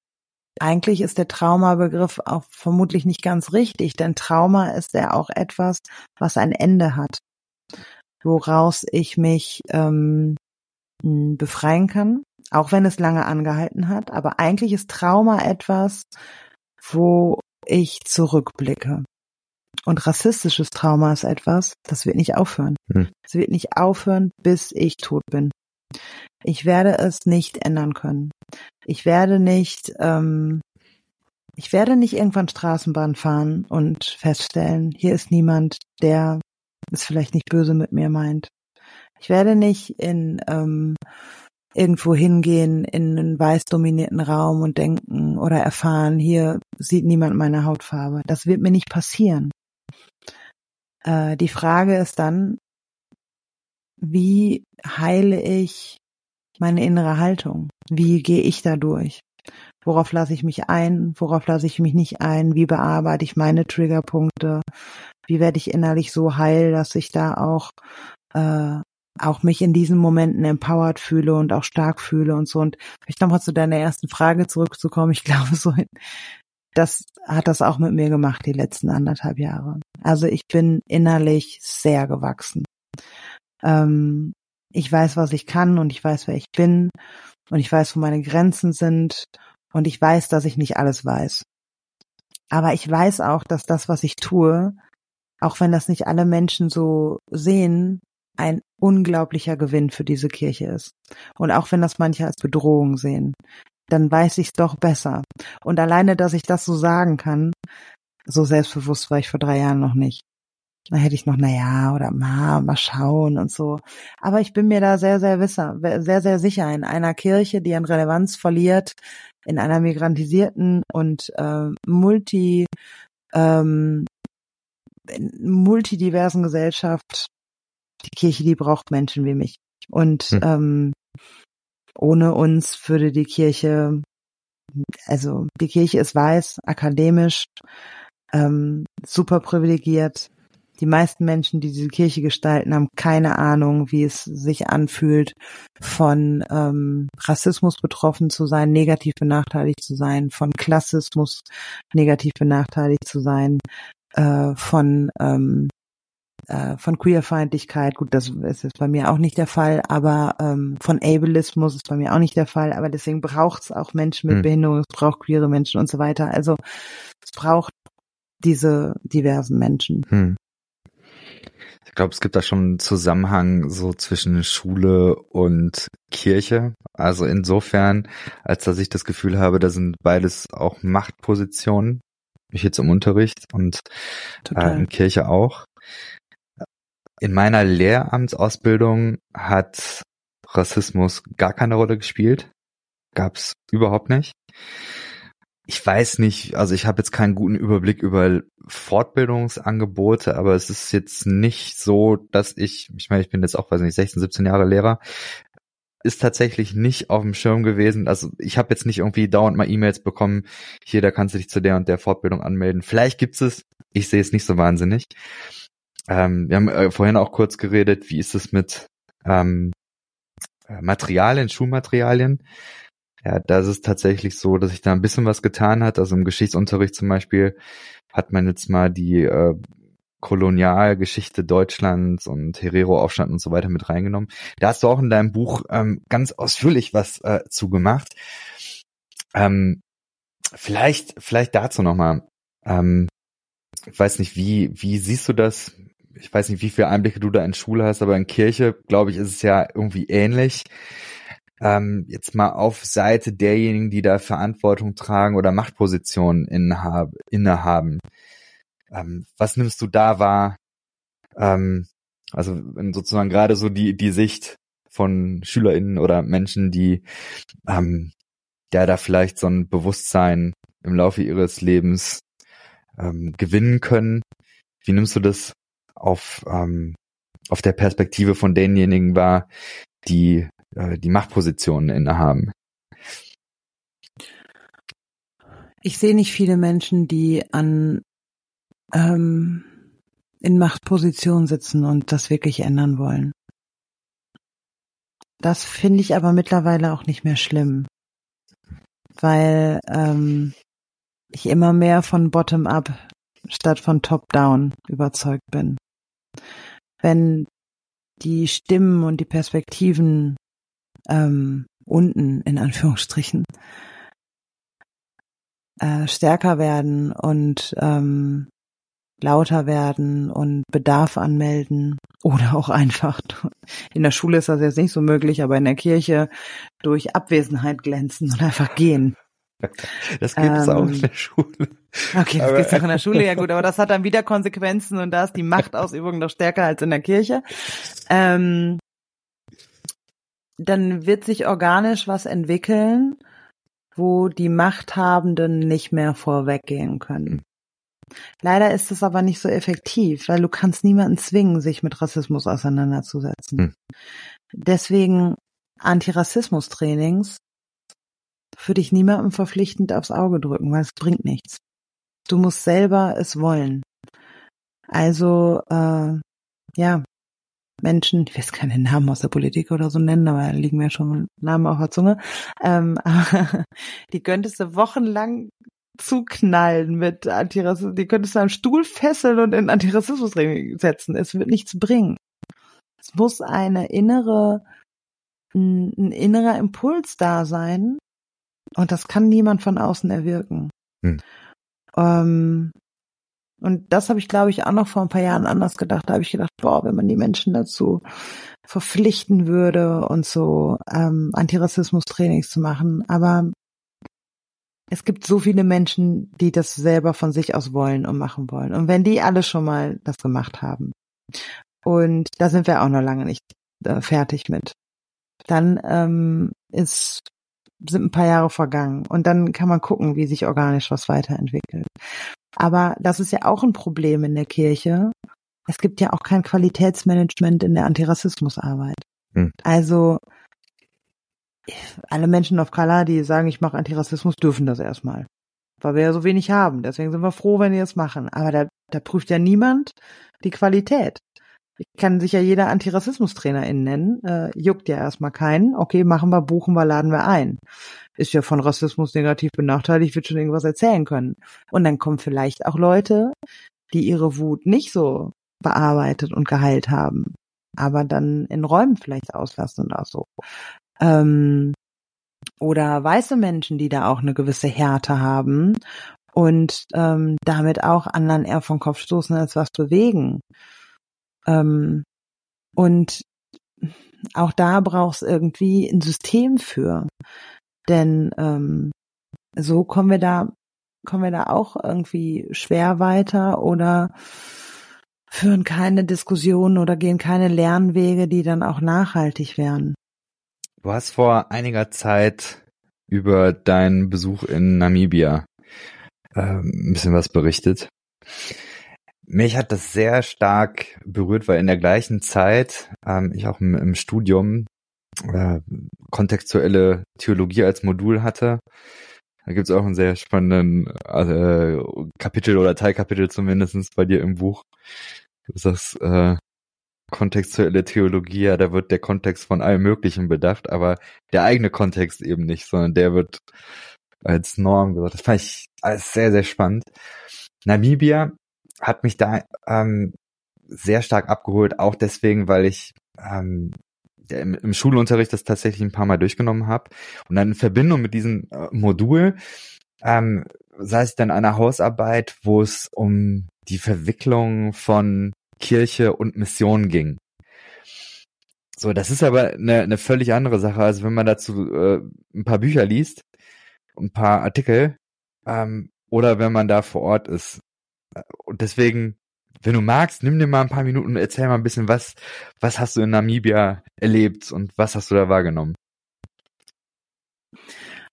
eigentlich ist der Traumabegriff auch vermutlich nicht ganz richtig, denn Trauma ist ja auch etwas, was ein Ende hat, woraus ich mich ähm, mh, befreien kann, auch wenn es lange angehalten hat. Aber eigentlich ist Trauma etwas, wo ich zurückblicke. Und rassistisches Trauma ist etwas, das wird nicht aufhören. Hm. Es wird nicht aufhören, bis ich tot bin. Ich werde es nicht ändern können. Ich werde nicht, ähm, ich werde nicht irgendwann Straßenbahn fahren und feststellen, hier ist niemand, der es vielleicht nicht böse mit mir meint. Ich werde nicht in ähm, irgendwo hingehen in einen weiß dominierten Raum und denken oder erfahren, hier sieht niemand meine Hautfarbe. Das wird mir nicht passieren. Äh, die Frage ist dann, wie heile ich meine innere Haltung? Wie gehe ich da durch? Worauf lasse ich mich ein? Worauf lasse ich mich nicht ein? Wie bearbeite ich meine Triggerpunkte? Wie werde ich innerlich so heil, dass ich da auch äh, auch mich in diesen Momenten empowered fühle und auch stark fühle und so. Und vielleicht nochmal zu deiner ersten Frage zurückzukommen. Ich glaube, so das hat das auch mit mir gemacht die letzten anderthalb Jahre. Also ich bin innerlich sehr gewachsen. Ähm, ich weiß, was ich kann und ich weiß, wer ich bin und ich weiß, wo meine Grenzen sind und ich weiß, dass ich nicht alles weiß. Aber ich weiß auch, dass das, was ich tue, auch wenn das nicht alle Menschen so sehen, ein unglaublicher Gewinn für diese Kirche ist. Und auch wenn das manche als Bedrohung sehen, dann weiß ich es doch besser. Und alleine, dass ich das so sagen kann, so selbstbewusst war ich vor drei Jahren noch nicht. Da hätte ich noch, na ja, oder mal, mal schauen und so. Aber ich bin mir da sehr, sehr wisser, sehr, sehr sicher in einer Kirche, die an Relevanz verliert, in einer migrantisierten und äh, multi, ähm, multidiversen Gesellschaft. Die Kirche, die braucht Menschen wie mich. Und hm. ähm, ohne uns würde die Kirche, also die Kirche ist weiß, akademisch, ähm, super privilegiert. Die meisten Menschen, die diese Kirche gestalten, haben keine Ahnung, wie es sich anfühlt, von ähm, Rassismus betroffen zu sein, negativ benachteiligt zu sein, von Klassismus negativ benachteiligt zu sein, äh, von ähm, äh, von Queerfeindlichkeit, gut, das ist jetzt bei mir auch nicht der Fall, aber ähm, von Ableismus ist bei mir auch nicht der Fall, aber deswegen braucht es auch Menschen mit hm. Behinderung, es braucht queere Menschen und so weiter. Also es braucht diese diversen Menschen. Hm. Ich glaube, es gibt da schon einen Zusammenhang so zwischen Schule und Kirche. Also insofern, als dass ich das Gefühl habe, da sind beides auch Machtpositionen. Ich jetzt im Unterricht und äh, in Kirche auch. In meiner Lehramtsausbildung hat Rassismus gar keine Rolle gespielt. Gab's überhaupt nicht ich weiß nicht, also ich habe jetzt keinen guten Überblick über Fortbildungsangebote, aber es ist jetzt nicht so, dass ich, ich meine, ich bin jetzt auch, weiß nicht, 16, 17 Jahre Lehrer, ist tatsächlich nicht auf dem Schirm gewesen. Also ich habe jetzt nicht irgendwie dauernd mal E-Mails bekommen, hier, da kannst du dich zu der und der Fortbildung anmelden. Vielleicht gibt's es, ich sehe es nicht so wahnsinnig. Ähm, wir haben äh, vorhin auch kurz geredet, wie ist es mit ähm, Materialien, Schulmaterialien? Ja, da ist tatsächlich so, dass sich da ein bisschen was getan hat. Also im Geschichtsunterricht zum Beispiel hat man jetzt mal die äh, Kolonialgeschichte Deutschlands und Herero-Aufstand und so weiter mit reingenommen. Da hast du auch in deinem Buch ähm, ganz ausführlich was äh, zugemacht. Ähm, vielleicht, vielleicht dazu nochmal. Ähm, ich weiß nicht, wie, wie siehst du das? Ich weiß nicht, wie viele Einblicke du da in Schule hast, aber in Kirche, glaube ich, ist es ja irgendwie ähnlich ähm, jetzt mal auf Seite derjenigen, die da Verantwortung tragen oder Machtpositionen innehaben. innehaben. Ähm, was nimmst du da wahr? Ähm, also sozusagen gerade so die, die Sicht von SchülerInnen oder Menschen, die ähm, ja da vielleicht so ein Bewusstsein im Laufe ihres Lebens ähm, gewinnen können. Wie nimmst du das auf, ähm, auf der Perspektive von denjenigen wahr, die äh, die Machtpositionen innehaben. Ich sehe nicht viele Menschen, die an ähm, in Machtpositionen sitzen und das wirklich ändern wollen. Das finde ich aber mittlerweile auch nicht mehr schlimm, weil ähm, ich immer mehr von Bottom-up statt von Top-down überzeugt bin. Wenn die Stimmen und die Perspektiven ähm, unten in Anführungsstrichen äh, stärker werden und ähm, lauter werden und Bedarf anmelden oder auch einfach in der Schule ist das jetzt nicht so möglich, aber in der Kirche durch Abwesenheit glänzen und einfach gehen. Das gibt es ähm, auch in der Schule. Okay, das gibt es auch in der Schule, ja gut, aber das hat dann wieder Konsequenzen und da ist die Machtausübung noch stärker als in der Kirche. Ähm, dann wird sich organisch was entwickeln, wo die Machthabenden nicht mehr vorweggehen können. Leider ist es aber nicht so effektiv, weil du kannst niemanden zwingen, sich mit Rassismus auseinanderzusetzen. Hm. Deswegen Antirassismus-Trainings würde ich niemandem verpflichtend aufs Auge drücken, weil es bringt nichts. Du musst selber es wollen. Also äh, ja, Menschen, ich weiß keine Namen aus der Politik oder so nennen, aber da liegen mir schon Namen auf der Zunge, ähm, die könntest du wochenlang zuknallen mit Antirassismus, die könntest du am Stuhl fesseln und in Antirassismus setzen. Es wird nichts bringen. Es muss eine innere, ein, ein innerer Impuls da sein. Und das kann niemand von außen erwirken. Hm. Ähm, und das habe ich, glaube ich, auch noch vor ein paar Jahren anders gedacht. Da habe ich gedacht, boah, wenn man die Menschen dazu verpflichten würde und so ähm, Antirassismus-Trainings zu machen. Aber es gibt so viele Menschen, die das selber von sich aus wollen und machen wollen. Und wenn die alle schon mal das gemacht haben, und da sind wir auch noch lange nicht äh, fertig mit, dann ähm, ist sind ein paar Jahre vergangen und dann kann man gucken, wie sich organisch was weiterentwickelt. Aber das ist ja auch ein Problem in der Kirche. Es gibt ja auch kein Qualitätsmanagement in der Antirassismusarbeit. Hm. Also alle Menschen auf Kala, die sagen, ich mache Antirassismus, dürfen das erstmal. Weil wir ja so wenig haben. Deswegen sind wir froh, wenn die das machen. Aber da, da prüft ja niemand die Qualität. Ich kann sich ja jeder Antirassismus-Trainerin nennen. Äh, juckt ja erstmal keinen. Okay, machen wir, buchen wir, laden wir ein. Ist ja von Rassismus negativ benachteiligt, wird schon irgendwas erzählen können. Und dann kommen vielleicht auch Leute, die ihre Wut nicht so bearbeitet und geheilt haben, aber dann in Räumen vielleicht auslassen auch so. Ähm, oder weiße Menschen, die da auch eine gewisse Härte haben und ähm, damit auch anderen eher vom Kopf stoßen als was bewegen. Ähm, und auch da braucht es irgendwie ein System für. Denn ähm, so kommen wir da, kommen wir da auch irgendwie schwer weiter oder führen keine Diskussionen oder gehen keine Lernwege, die dann auch nachhaltig wären. Du hast vor einiger Zeit über deinen Besuch in Namibia äh, ein bisschen was berichtet. Mich hat das sehr stark berührt, weil in der gleichen Zeit ähm, ich auch im, im Studium äh, kontextuelle Theologie als Modul hatte. Da gibt's auch einen sehr spannenden äh, Kapitel oder Teilkapitel zumindestens bei dir im Buch. Du sagst, äh, kontextuelle Theologie, ja, da wird der Kontext von allem Möglichen bedacht, aber der eigene Kontext eben nicht, sondern der wird als Norm gesagt. Das fand ich alles sehr, sehr spannend. Namibia hat mich da ähm, sehr stark abgeholt, auch deswegen, weil ich ähm, im, im Schulunterricht das tatsächlich ein paar Mal durchgenommen habe. Und dann in Verbindung mit diesem äh, Modul ähm, saß ich dann an einer Hausarbeit, wo es um die Verwicklung von Kirche und Mission ging. So, das ist aber eine, eine völlig andere Sache. Also wenn man dazu äh, ein paar Bücher liest, ein paar Artikel, ähm, oder wenn man da vor Ort ist. Und deswegen, wenn du magst, nimm dir mal ein paar Minuten und erzähl mal ein bisschen, was, was hast du in Namibia erlebt und was hast du da wahrgenommen?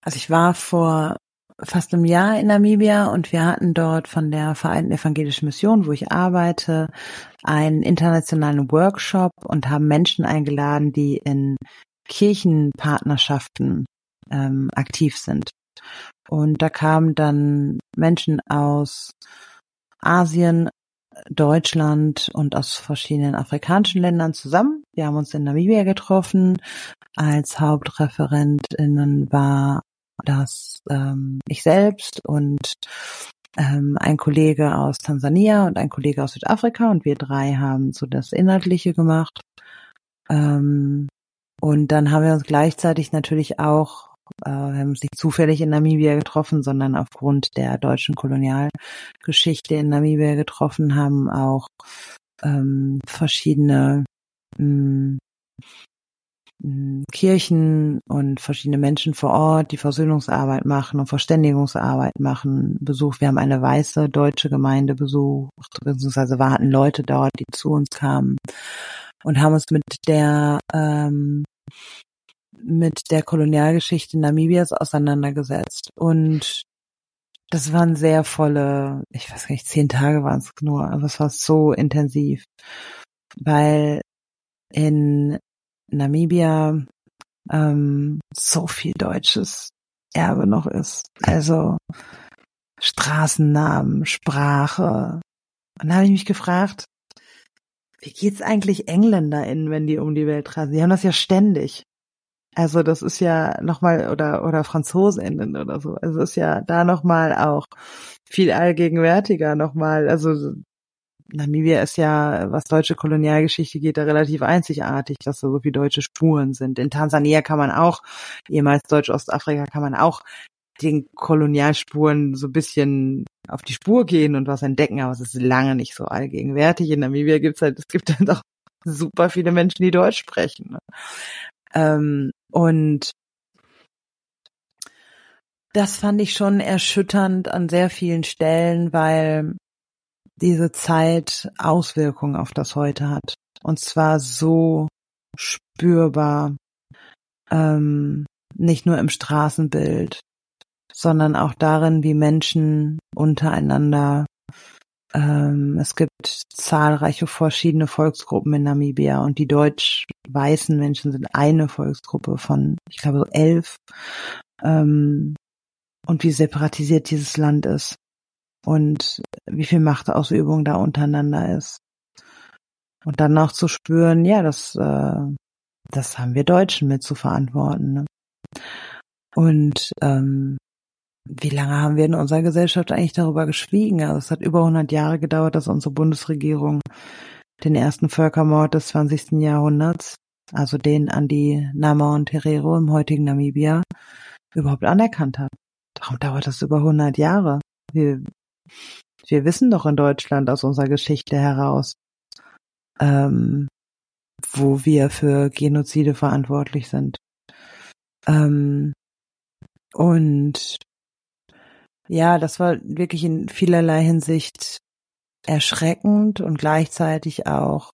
Also ich war vor fast einem Jahr in Namibia und wir hatten dort von der Vereinten Evangelischen Mission, wo ich arbeite, einen internationalen Workshop und haben Menschen eingeladen, die in Kirchenpartnerschaften ähm, aktiv sind. Und da kamen dann Menschen aus Asien, Deutschland und aus verschiedenen afrikanischen Ländern zusammen. Wir haben uns in Namibia getroffen. Als Hauptreferentinnen war das ähm, ich selbst und ähm, ein Kollege aus Tansania und ein Kollege aus Südafrika und wir drei haben so das Inhaltliche gemacht. Ähm, und dann haben wir uns gleichzeitig natürlich auch, äh, wir haben uns nicht zufällig in Namibia getroffen, sondern aufgrund der deutschen Kolonialgeschichte in Namibia getroffen, haben auch ähm, verschiedene mh, hm, Kirchen und verschiedene Menschen vor Ort, die Versöhnungsarbeit machen und Verständigungsarbeit machen, besucht. Wir haben eine weiße deutsche Gemeinde besucht, beziehungsweise warten Leute dort, die zu uns kamen und haben uns mit der ähm, mit der Kolonialgeschichte Namibias auseinandergesetzt. Und das waren sehr volle, ich weiß gar nicht, zehn Tage waren es nur, aber es war so intensiv, weil in Namibia ähm, so viel deutsches Erbe noch ist. Also Straßennamen, Sprache. Und da habe ich mich gefragt, wie geht's eigentlich EngländerInnen, wenn die um die Welt reisen? Die haben das ja ständig. Also das ist ja nochmal, oder, oder FranzosInnen oder so. Also ist ja da nochmal auch viel allgegenwärtiger nochmal. Also Namibia ist ja, was deutsche Kolonialgeschichte geht, da relativ einzigartig, dass da so viele deutsche Spuren sind. In Tansania kann man auch, ehemals Deutsch-Ostafrika, kann man auch den Kolonialspuren so ein bisschen auf die Spur gehen und was entdecken, aber es ist lange nicht so allgegenwärtig. In Namibia gibt's halt, es gibt halt auch super viele Menschen, die Deutsch sprechen. Ähm, und das fand ich schon erschütternd an sehr vielen Stellen, weil diese Zeit Auswirkungen auf das Heute hat. Und zwar so spürbar, ähm, nicht nur im Straßenbild, sondern auch darin, wie Menschen untereinander es gibt zahlreiche verschiedene Volksgruppen in Namibia und die deutsch-weißen Menschen sind eine Volksgruppe von, ich glaube, elf. Ähm, und wie separatisiert dieses Land ist und wie viel Machtausübung da untereinander ist. Und dann auch zu spüren, ja, das, äh, das haben wir Deutschen mit zu verantworten. Ne? Und ähm, wie lange haben wir in unserer Gesellschaft eigentlich darüber geschwiegen? Also es hat über 100 Jahre gedauert, dass unsere Bundesregierung den ersten Völkermord des 20. Jahrhunderts, also den an die Nama und Herero im heutigen Namibia, überhaupt anerkannt hat. Darum dauert das über 100 Jahre. Wir, wir wissen doch in Deutschland aus unserer Geschichte heraus, ähm, wo wir für Genozide verantwortlich sind. Ähm, und ja, das war wirklich in vielerlei Hinsicht erschreckend und gleichzeitig auch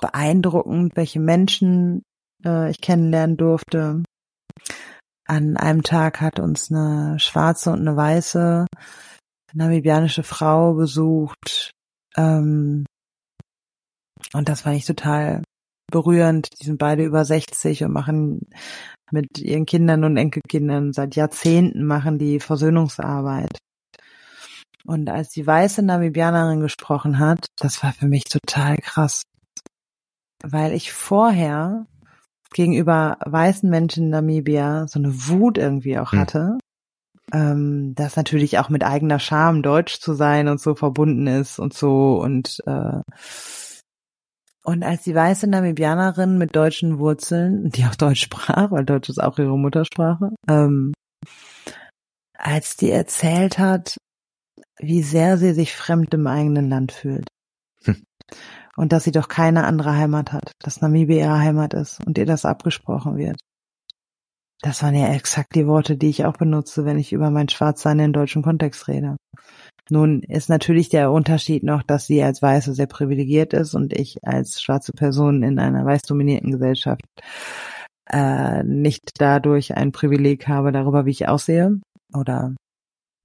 beeindruckend, welche Menschen äh, ich kennenlernen durfte. An einem Tag hat uns eine schwarze und eine weiße namibianische Frau besucht. Ähm, und das fand ich total berührend. Die sind beide über 60 und machen mit ihren Kindern und Enkelkindern seit Jahrzehnten machen die Versöhnungsarbeit. Und als die weiße Namibianerin gesprochen hat, das war für mich total krass. Weil ich vorher gegenüber weißen Menschen in Namibia so eine Wut irgendwie auch hm. hatte. Ähm, das natürlich auch mit eigener Scham, deutsch zu sein und so verbunden ist und so und äh, und als die weiße Namibianerin mit deutschen Wurzeln, die auch Deutsch sprach, weil Deutsch ist auch ihre Muttersprache, ähm, als die erzählt hat, wie sehr sie sich fremd im eigenen Land fühlt. Hm. Und dass sie doch keine andere Heimat hat, dass Namibia ihre Heimat ist und ihr das abgesprochen wird. Das waren ja exakt die Worte, die ich auch benutze, wenn ich über mein Schwarzsein in deutschen Kontext rede. Nun ist natürlich der Unterschied noch, dass sie als Weiße sehr privilegiert ist und ich als schwarze Person in einer weiß dominierten Gesellschaft äh, nicht dadurch ein Privileg habe darüber, wie ich aussehe oder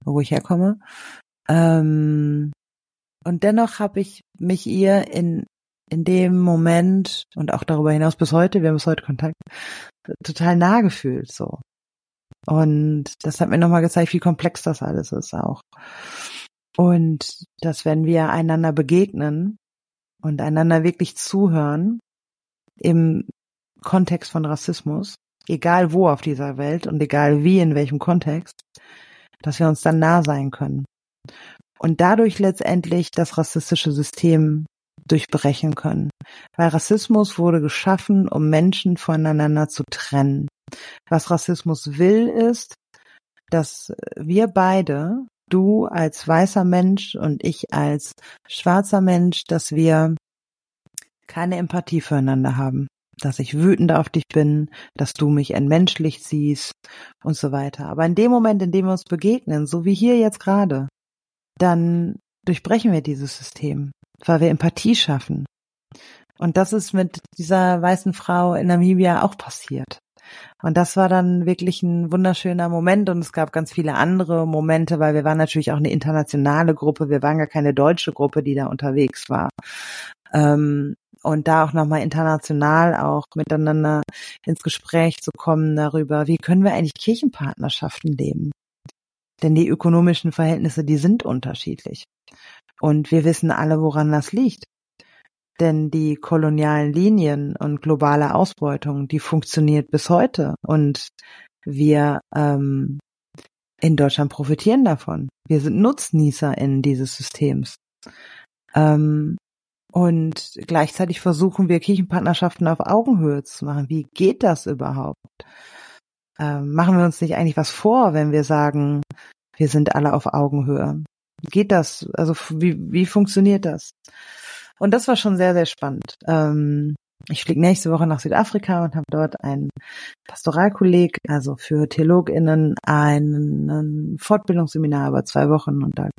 wo ich herkomme. Ähm, und dennoch habe ich mich ihr in in dem Moment und auch darüber hinaus bis heute, wir haben bis heute Kontakt, total nah gefühlt so. Und das hat mir nochmal gezeigt, wie komplex das alles ist auch. Und dass wenn wir einander begegnen und einander wirklich zuhören im Kontext von Rassismus, egal wo auf dieser Welt und egal wie in welchem Kontext, dass wir uns dann nah sein können. Und dadurch letztendlich das rassistische System durchbrechen können. Weil Rassismus wurde geschaffen, um Menschen voneinander zu trennen. Was Rassismus will, ist, dass wir beide du als weißer Mensch und ich als schwarzer Mensch, dass wir keine Empathie füreinander haben, dass ich wütend auf dich bin, dass du mich entmenschlicht siehst und so weiter. Aber in dem Moment, in dem wir uns begegnen, so wie hier jetzt gerade, dann durchbrechen wir dieses System, weil wir Empathie schaffen. Und das ist mit dieser weißen Frau in Namibia auch passiert. Und das war dann wirklich ein wunderschöner Moment und es gab ganz viele andere Momente, weil wir waren natürlich auch eine internationale Gruppe. Wir waren gar keine deutsche Gruppe, die da unterwegs war. Ähm, und da auch nochmal international auch miteinander ins Gespräch zu kommen darüber, wie können wir eigentlich Kirchenpartnerschaften leben? Denn die ökonomischen Verhältnisse, die sind unterschiedlich. Und wir wissen alle, woran das liegt. Denn die kolonialen Linien und globale Ausbeutung, die funktioniert bis heute. Und wir ähm, in Deutschland profitieren davon. Wir sind Nutznießer in dieses Systems. Ähm, und gleichzeitig versuchen wir Kirchenpartnerschaften auf Augenhöhe zu machen. Wie geht das überhaupt? Ähm, machen wir uns nicht eigentlich was vor, wenn wir sagen, wir sind alle auf Augenhöhe? Geht das? Also wie, wie funktioniert das? Und das war schon sehr, sehr spannend. Ähm, ich fliege nächste Woche nach Südafrika und habe dort einen Pastoralkolleg, also für TheologInnen, ein Fortbildungsseminar über zwei Wochen und da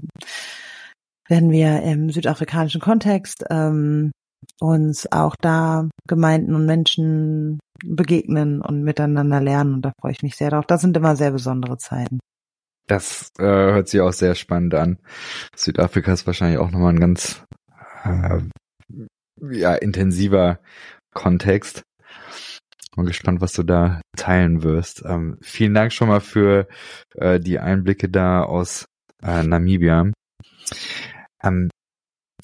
werden wir im südafrikanischen Kontext ähm, uns auch da Gemeinden und Menschen begegnen und miteinander lernen und da freue ich mich sehr drauf. Das sind immer sehr besondere Zeiten. Das äh, hört sich auch sehr spannend an. Südafrika ist wahrscheinlich auch nochmal ein ganz äh, ja, intensiver Kontext. Mal gespannt, was du da teilen wirst. Ähm, vielen Dank schon mal für äh, die Einblicke da aus äh, Namibia. Ähm,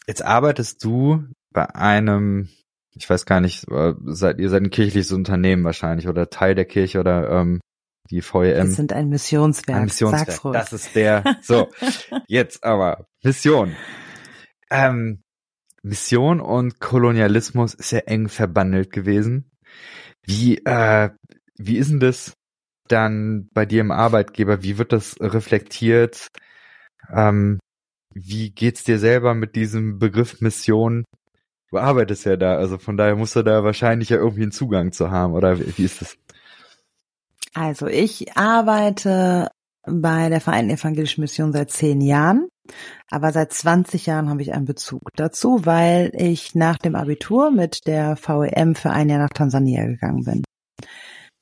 jetzt arbeitest du bei einem, ich weiß gar nicht, äh, seid ihr seid ein kirchliches Unternehmen wahrscheinlich oder Teil der Kirche oder ähm, die VEM. Wir sind ein Missionswerk. Ein Missionswerk. Das ist der. So, jetzt aber Mission. Ähm, Mission und Kolonialismus ist ja eng verbandelt gewesen. Wie, äh, wie ist denn das dann bei dir im Arbeitgeber? Wie wird das reflektiert? Ähm, wie geht's dir selber mit diesem Begriff Mission? Du arbeitest ja da, also von daher musst du da wahrscheinlich ja irgendwie einen Zugang zu haben, oder wie, ist das? Also ich arbeite bei der Vereinten Evangelischen Mission seit zehn Jahren. Aber seit 20 Jahren habe ich einen Bezug dazu, weil ich nach dem Abitur mit der VEM für ein Jahr nach Tansania gegangen bin.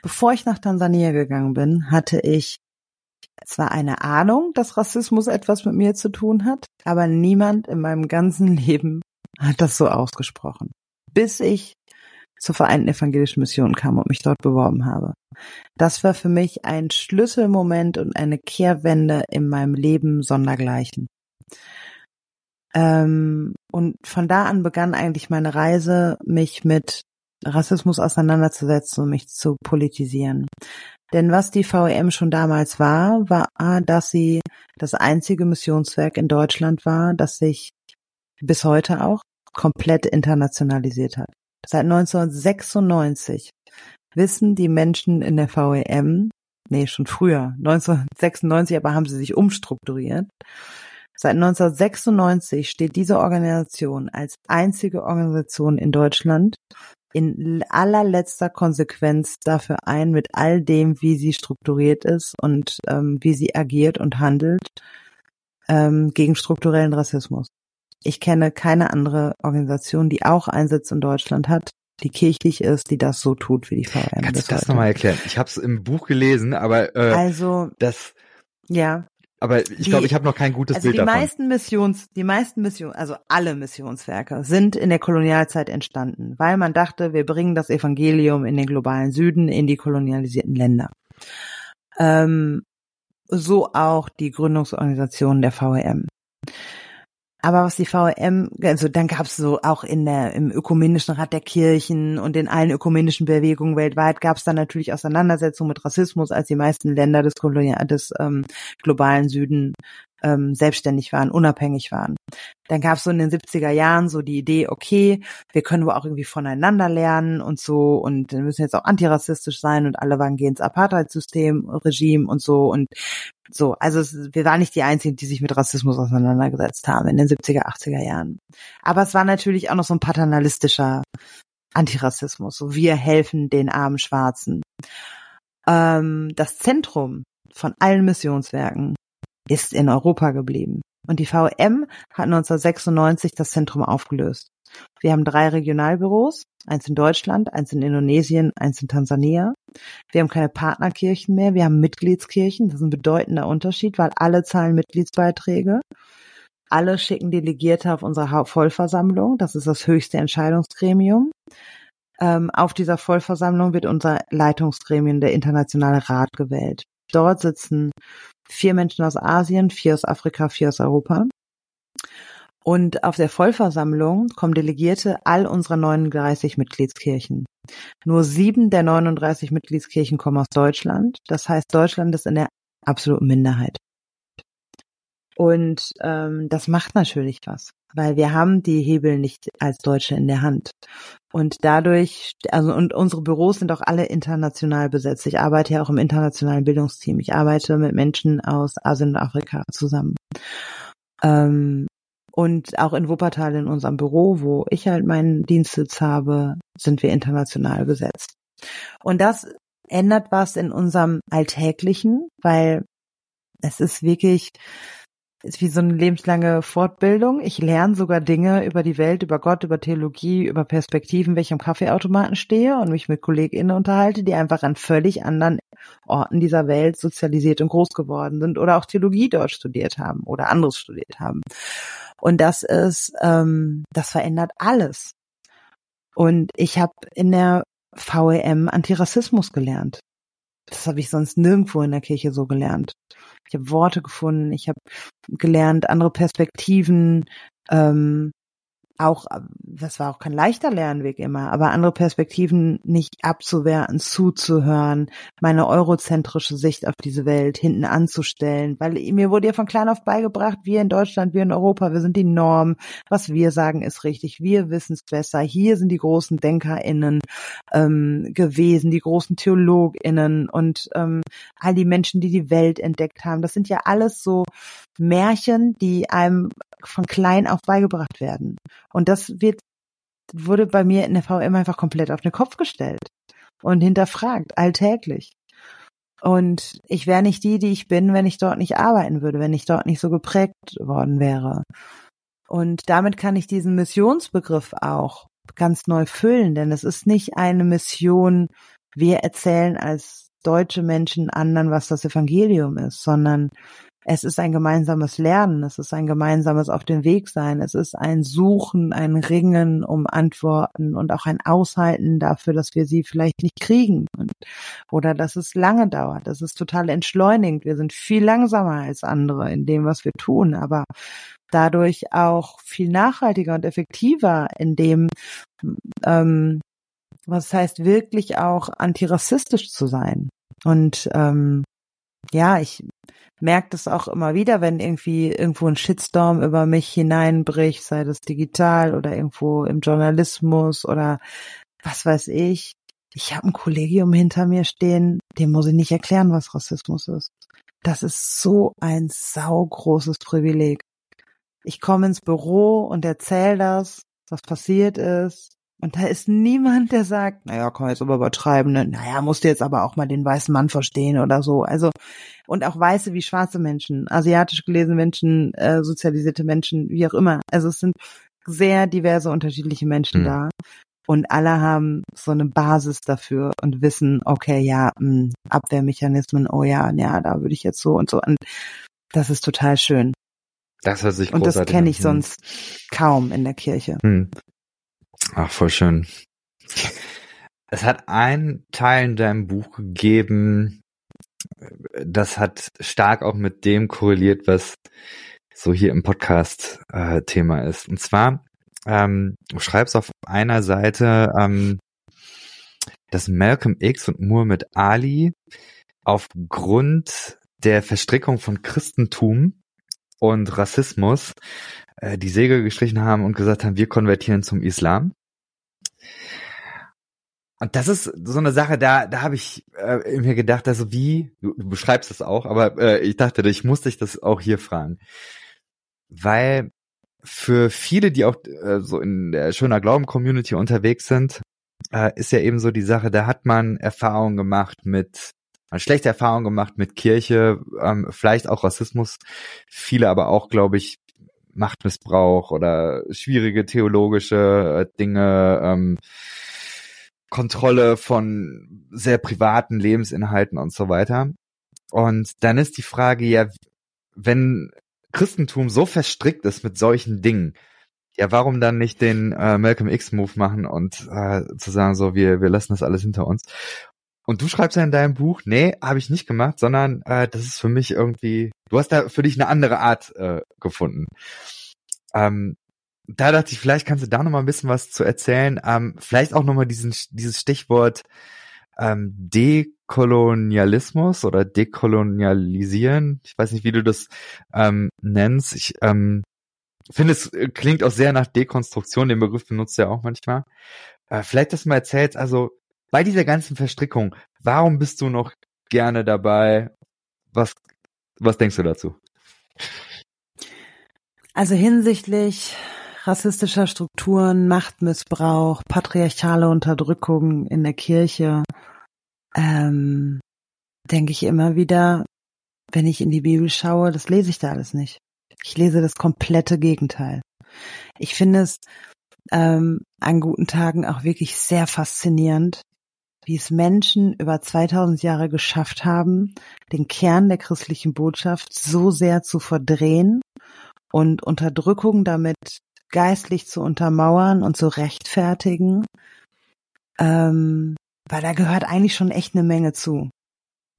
Bevor ich nach Tansania gegangen bin, hatte ich zwar eine Ahnung, dass Rassismus etwas mit mir zu tun hat, aber niemand in meinem ganzen Leben hat das so ausgesprochen. Bis ich zur Vereinten Evangelischen Mission kam und mich dort beworben habe. Das war für mich ein Schlüsselmoment und eine Kehrwende in meinem Leben sondergleichen. Ähm, und von da an begann eigentlich meine Reise, mich mit Rassismus auseinanderzusetzen und mich zu politisieren. Denn was die VEM schon damals war, war, dass sie das einzige Missionswerk in Deutschland war, das sich bis heute auch komplett internationalisiert hat. Seit 1996 wissen die Menschen in der VEM, nee, schon früher, 1996, aber haben sie sich umstrukturiert. Seit 1996 steht diese Organisation als einzige Organisation in Deutschland in allerletzter Konsequenz dafür ein, mit all dem, wie sie strukturiert ist und ähm, wie sie agiert und handelt, ähm, gegen strukturellen Rassismus. Ich kenne keine andere Organisation, die auch Einsitz in Deutschland hat, die kirchlich ist, die das so tut wie die VM. Kannst du das nochmal erklären? Ich habe es im Buch gelesen, aber äh, also das ja. Aber ich glaube, ich habe noch kein gutes also Bild die davon. meisten Missions, die meisten Missions, also alle Missionswerke sind in der Kolonialzeit entstanden, weil man dachte, wir bringen das Evangelium in den globalen Süden, in die kolonialisierten Länder. Ähm, so auch die Gründungsorganisation der VEM. Aber was die VEM, also dann gab es so auch in der im ökumenischen Rat der Kirchen und in allen ökumenischen Bewegungen weltweit gab es dann natürlich Auseinandersetzungen mit Rassismus, als die meisten Länder des, Kolonial des ähm, globalen Süden ähm, selbstständig waren, unabhängig waren. Dann gab es so in den 70er Jahren so die Idee, okay, wir können wohl auch irgendwie voneinander lernen und so und wir müssen jetzt auch antirassistisch sein und alle waren gehen ins Apartheid-System, Regime und so und so. Also es, wir waren nicht die Einzigen, die sich mit Rassismus auseinandergesetzt haben in den 70er, 80er Jahren. Aber es war natürlich auch noch so ein paternalistischer Antirassismus. So wir helfen den armen Schwarzen. Ähm, das Zentrum von allen Missionswerken ist in Europa geblieben. Und die VM hat 1996 das Zentrum aufgelöst. Wir haben drei Regionalbüros, eins in Deutschland, eins in Indonesien, eins in Tansania. Wir haben keine Partnerkirchen mehr, wir haben Mitgliedskirchen. Das ist ein bedeutender Unterschied, weil alle zahlen Mitgliedsbeiträge. Alle schicken Delegierte auf unsere Vollversammlung. Das ist das höchste Entscheidungsgremium. Ähm, auf dieser Vollversammlung wird unser Leitungsgremium, der Internationale Rat, gewählt. Dort sitzen vier Menschen aus Asien, vier aus Afrika, vier aus Europa. Und auf der Vollversammlung kommen Delegierte all unserer 39 Mitgliedskirchen. Nur sieben der 39 Mitgliedskirchen kommen aus Deutschland. Das heißt, Deutschland ist in der absoluten Minderheit. Und ähm, das macht natürlich was. Weil wir haben die Hebel nicht als Deutsche in der Hand. Und dadurch, also und unsere Büros sind auch alle international besetzt. Ich arbeite ja auch im internationalen Bildungsteam. Ich arbeite mit Menschen aus Asien und Afrika zusammen. Ähm, und auch in Wuppertal in unserem Büro, wo ich halt meinen Dienstsitz habe, sind wir international besetzt. Und das ändert was in unserem Alltäglichen, weil es ist wirklich, ist wie so eine lebenslange Fortbildung. Ich lerne sogar Dinge über die Welt, über Gott, über Theologie, über Perspektiven, ich am Kaffeeautomaten stehe und mich mit KollegInnen unterhalte, die einfach an völlig anderen Orten dieser Welt sozialisiert und groß geworden sind oder auch Theologie dort studiert haben oder anderes studiert haben. Und das ist, ähm, das verändert alles. Und ich habe in der VEM Antirassismus gelernt. Das habe ich sonst nirgendwo in der Kirche so gelernt. Ich habe Worte gefunden, ich habe gelernt, andere Perspektiven, ähm, auch, das war auch kein leichter Lernweg immer, aber andere Perspektiven nicht abzuwerten, zuzuhören, meine eurozentrische Sicht auf diese Welt hinten anzustellen, weil mir wurde ja von klein auf beigebracht, wir in Deutschland, wir in Europa, wir sind die Norm, was wir sagen ist richtig, wir wissen es besser, hier sind die großen DenkerInnen ähm, gewesen, die großen TheologInnen und ähm, all die Menschen, die die Welt entdeckt haben, das sind ja alles so Märchen, die einem von klein auf beigebracht werden. Und das wird, wurde bei mir in der VM einfach komplett auf den Kopf gestellt und hinterfragt, alltäglich. Und ich wäre nicht die, die ich bin, wenn ich dort nicht arbeiten würde, wenn ich dort nicht so geprägt worden wäre. Und damit kann ich diesen Missionsbegriff auch ganz neu füllen, denn es ist nicht eine Mission, wir erzählen als deutsche Menschen anderen, was das Evangelium ist, sondern es ist ein gemeinsames Lernen, es ist ein gemeinsames Auf den Weg sein, es ist ein Suchen, ein Ringen um Antworten und auch ein Aushalten dafür, dass wir sie vielleicht nicht kriegen und, oder dass es lange dauert. Das ist total entschleunigend. Wir sind viel langsamer als andere in dem, was wir tun, aber dadurch auch viel nachhaltiger und effektiver in dem, ähm, was heißt wirklich auch antirassistisch zu sein. Und ähm, ja, ich merke das auch immer wieder, wenn irgendwie irgendwo ein Shitstorm über mich hineinbricht, sei das digital oder irgendwo im Journalismus oder was weiß ich. Ich habe ein Kollegium hinter mir stehen, dem muss ich nicht erklären, was Rassismus ist. Das ist so ein saugroßes Privileg. Ich komme ins Büro und erzähle das, was passiert ist, und da ist niemand, der sagt, naja, kann man jetzt aber übertreiben, ne? naja, musst du jetzt aber auch mal den weißen Mann verstehen oder so. Also, und auch weiße wie schwarze Menschen, asiatisch gelesene Menschen, äh, sozialisierte Menschen, wie auch immer. Also es sind sehr diverse unterschiedliche Menschen mhm. da. Und alle haben so eine Basis dafür und wissen, okay, ja, mh, hm, Abwehrmechanismen, oh ja, ja, da würde ich jetzt so und so. Und das ist total schön. Das hört sich Und das kenne ich sonst kaum in der Kirche. Hm. Ach, voll schön. Es hat einen Teil in deinem Buch gegeben, das hat stark auch mit dem korreliert, was so hier im Podcast äh, Thema ist. Und zwar, ähm, du schreibst auf einer Seite, ähm, dass Malcolm X und Muhammad Ali aufgrund der Verstrickung von Christentum und Rassismus äh, die Segel gestrichen haben und gesagt haben, wir konvertieren zum Islam. Und das ist so eine Sache, da, da habe ich äh, mir gedacht, also wie, du, du beschreibst es auch, aber äh, ich dachte, ich muss dich das auch hier fragen. Weil für viele, die auch äh, so in der schöner Glauben-Community unterwegs sind, äh, ist ja eben so die Sache, da hat man Erfahrungen gemacht mit, man schlechte Erfahrungen gemacht mit Kirche, ähm, vielleicht auch Rassismus, viele aber auch, glaube ich, Machtmissbrauch oder schwierige theologische äh, Dinge, ähm, Kontrolle von sehr privaten Lebensinhalten und so weiter. Und dann ist die Frage ja, wenn Christentum so verstrickt ist mit solchen Dingen, ja, warum dann nicht den äh, Malcolm X Move machen und äh, zu sagen so, wir wir lassen das alles hinter uns. Und du schreibst ja in deinem Buch, nee, habe ich nicht gemacht, sondern äh, das ist für mich irgendwie, du hast da für dich eine andere Art äh, gefunden. Ähm, da dachte ich, vielleicht kannst du da noch mal ein bisschen was zu erzählen. Ähm, vielleicht auch noch mal diesen, dieses Stichwort ähm, Dekolonialismus oder dekolonialisieren. Ich weiß nicht, wie du das ähm, nennst. Ich ähm, finde, es äh, klingt auch sehr nach Dekonstruktion, den Begriff benutzt er auch manchmal. Äh, vielleicht, dass du mal erzählst, also bei dieser ganzen Verstrickung, warum bist du noch gerne dabei? Was, was denkst du dazu? Also hinsichtlich rassistischer Strukturen, Machtmissbrauch, patriarchale Unterdrückung in der Kirche, ähm, denke ich immer wieder, wenn ich in die Bibel schaue, das lese ich da alles nicht. Ich lese das komplette Gegenteil. Ich finde es ähm, an guten Tagen auch wirklich sehr faszinierend, wie es Menschen über 2000 Jahre geschafft haben, den Kern der christlichen Botschaft so sehr zu verdrehen und Unterdrückung damit geistlich zu untermauern und zu rechtfertigen, ähm, weil da gehört eigentlich schon echt eine Menge zu.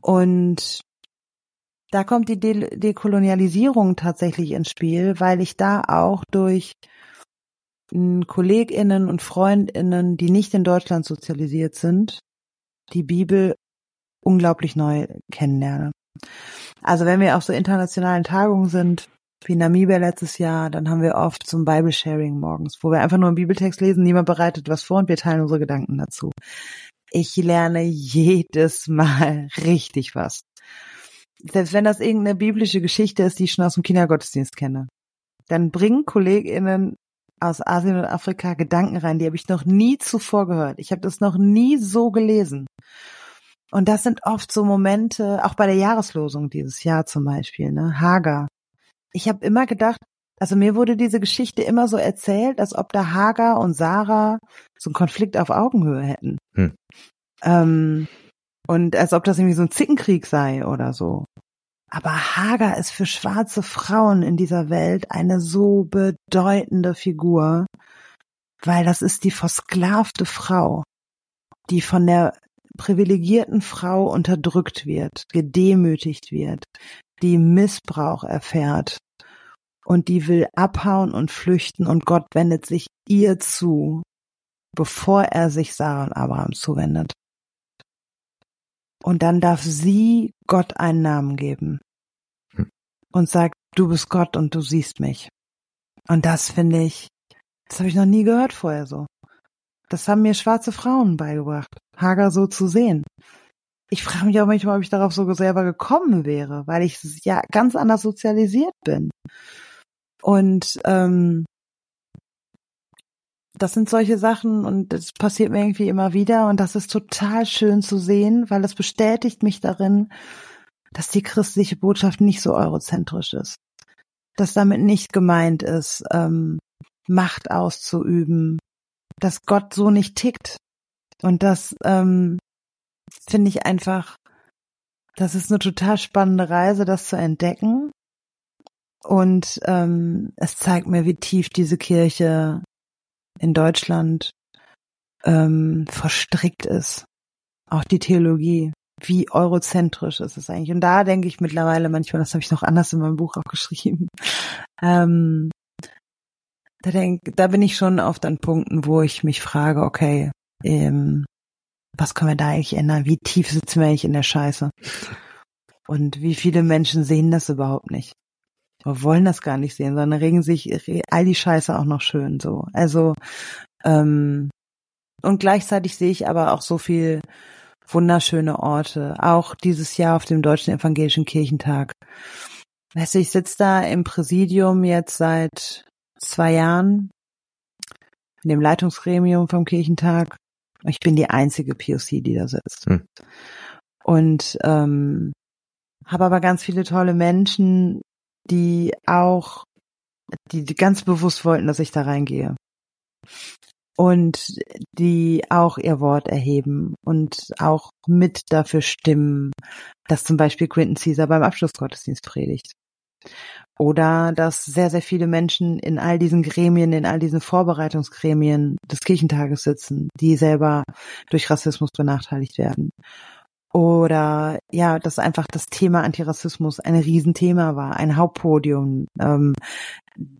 Und da kommt die De Dekolonialisierung tatsächlich ins Spiel, weil ich da auch durch KollegInnen und FreundInnen, die nicht in Deutschland sozialisiert sind, die Bibel unglaublich neu kennenlerne. Also wenn wir auf so internationalen Tagungen sind, wie Namibia letztes Jahr, dann haben wir oft so ein Bible Sharing morgens, wo wir einfach nur einen Bibeltext lesen, niemand bereitet was vor und wir teilen unsere Gedanken dazu. Ich lerne jedes Mal richtig was. Selbst wenn das irgendeine biblische Geschichte ist, die ich schon aus dem Kindergottesdienst kenne. Dann bringen KollegInnen aus Asien und Afrika Gedanken rein, die habe ich noch nie zuvor gehört. Ich habe das noch nie so gelesen. Und das sind oft so Momente, auch bei der Jahreslosung dieses Jahr zum Beispiel, ne? Hagar. Ich habe immer gedacht, also mir wurde diese Geschichte immer so erzählt, als ob da Hagar und Sarah so einen Konflikt auf Augenhöhe hätten. Hm. Ähm, und als ob das irgendwie so ein Zickenkrieg sei oder so. Aber Hagar ist für schwarze Frauen in dieser Welt eine so bedeutende Figur, weil das ist die versklavte Frau, die von der privilegierten Frau unterdrückt wird, gedemütigt wird, die Missbrauch erfährt und die will abhauen und flüchten und Gott wendet sich ihr zu, bevor er sich Sarah und Abraham zuwendet. Und dann darf sie Gott einen Namen geben hm. und sagt, du bist Gott und du siehst mich. Und das finde ich, das habe ich noch nie gehört vorher so. Das haben mir schwarze Frauen beigebracht, Hager so zu sehen. Ich frage mich auch manchmal, ob ich darauf so selber gekommen wäre, weil ich ja ganz anders sozialisiert bin. Und ähm, das sind solche Sachen und das passiert mir irgendwie immer wieder und das ist total schön zu sehen, weil es bestätigt mich darin, dass die christliche Botschaft nicht so eurozentrisch ist. Dass damit nicht gemeint ist, ähm, Macht auszuüben, dass Gott so nicht tickt. Und das ähm, finde ich einfach, das ist eine total spannende Reise, das zu entdecken. Und ähm, es zeigt mir, wie tief diese Kirche in Deutschland ähm, verstrickt ist. Auch die Theologie. Wie eurozentrisch ist es eigentlich? Und da denke ich mittlerweile manchmal, das habe ich noch anders in meinem Buch auch geschrieben. Ähm, da denk, da bin ich schon oft an Punkten, wo ich mich frage, okay, ähm, was können wir da eigentlich ändern? Wie tief sitzen wir eigentlich in der Scheiße? Und wie viele Menschen sehen das überhaupt nicht? Wir wollen das gar nicht sehen, sondern regen sich all die Scheiße auch noch schön so. Also ähm, und gleichzeitig sehe ich aber auch so viel wunderschöne Orte. Auch dieses Jahr auf dem Deutschen Evangelischen Kirchentag. Weißt du, ich sitze da im Präsidium jetzt seit zwei Jahren in dem Leitungsgremium vom Kirchentag. Ich bin die einzige POC, die da sitzt. Hm. Und ähm, habe aber ganz viele tolle Menschen, die auch, die, die ganz bewusst wollten, dass ich da reingehe. Und die auch ihr Wort erheben und auch mit dafür stimmen, dass zum Beispiel Quentin Caesar beim Abschlussgottesdienst predigt. Oder dass sehr, sehr viele Menschen in all diesen Gremien, in all diesen Vorbereitungsgremien des Kirchentages sitzen, die selber durch Rassismus benachteiligt werden oder ja, dass einfach das Thema Antirassismus ein Riesenthema war, ein Hauptpodium, ähm,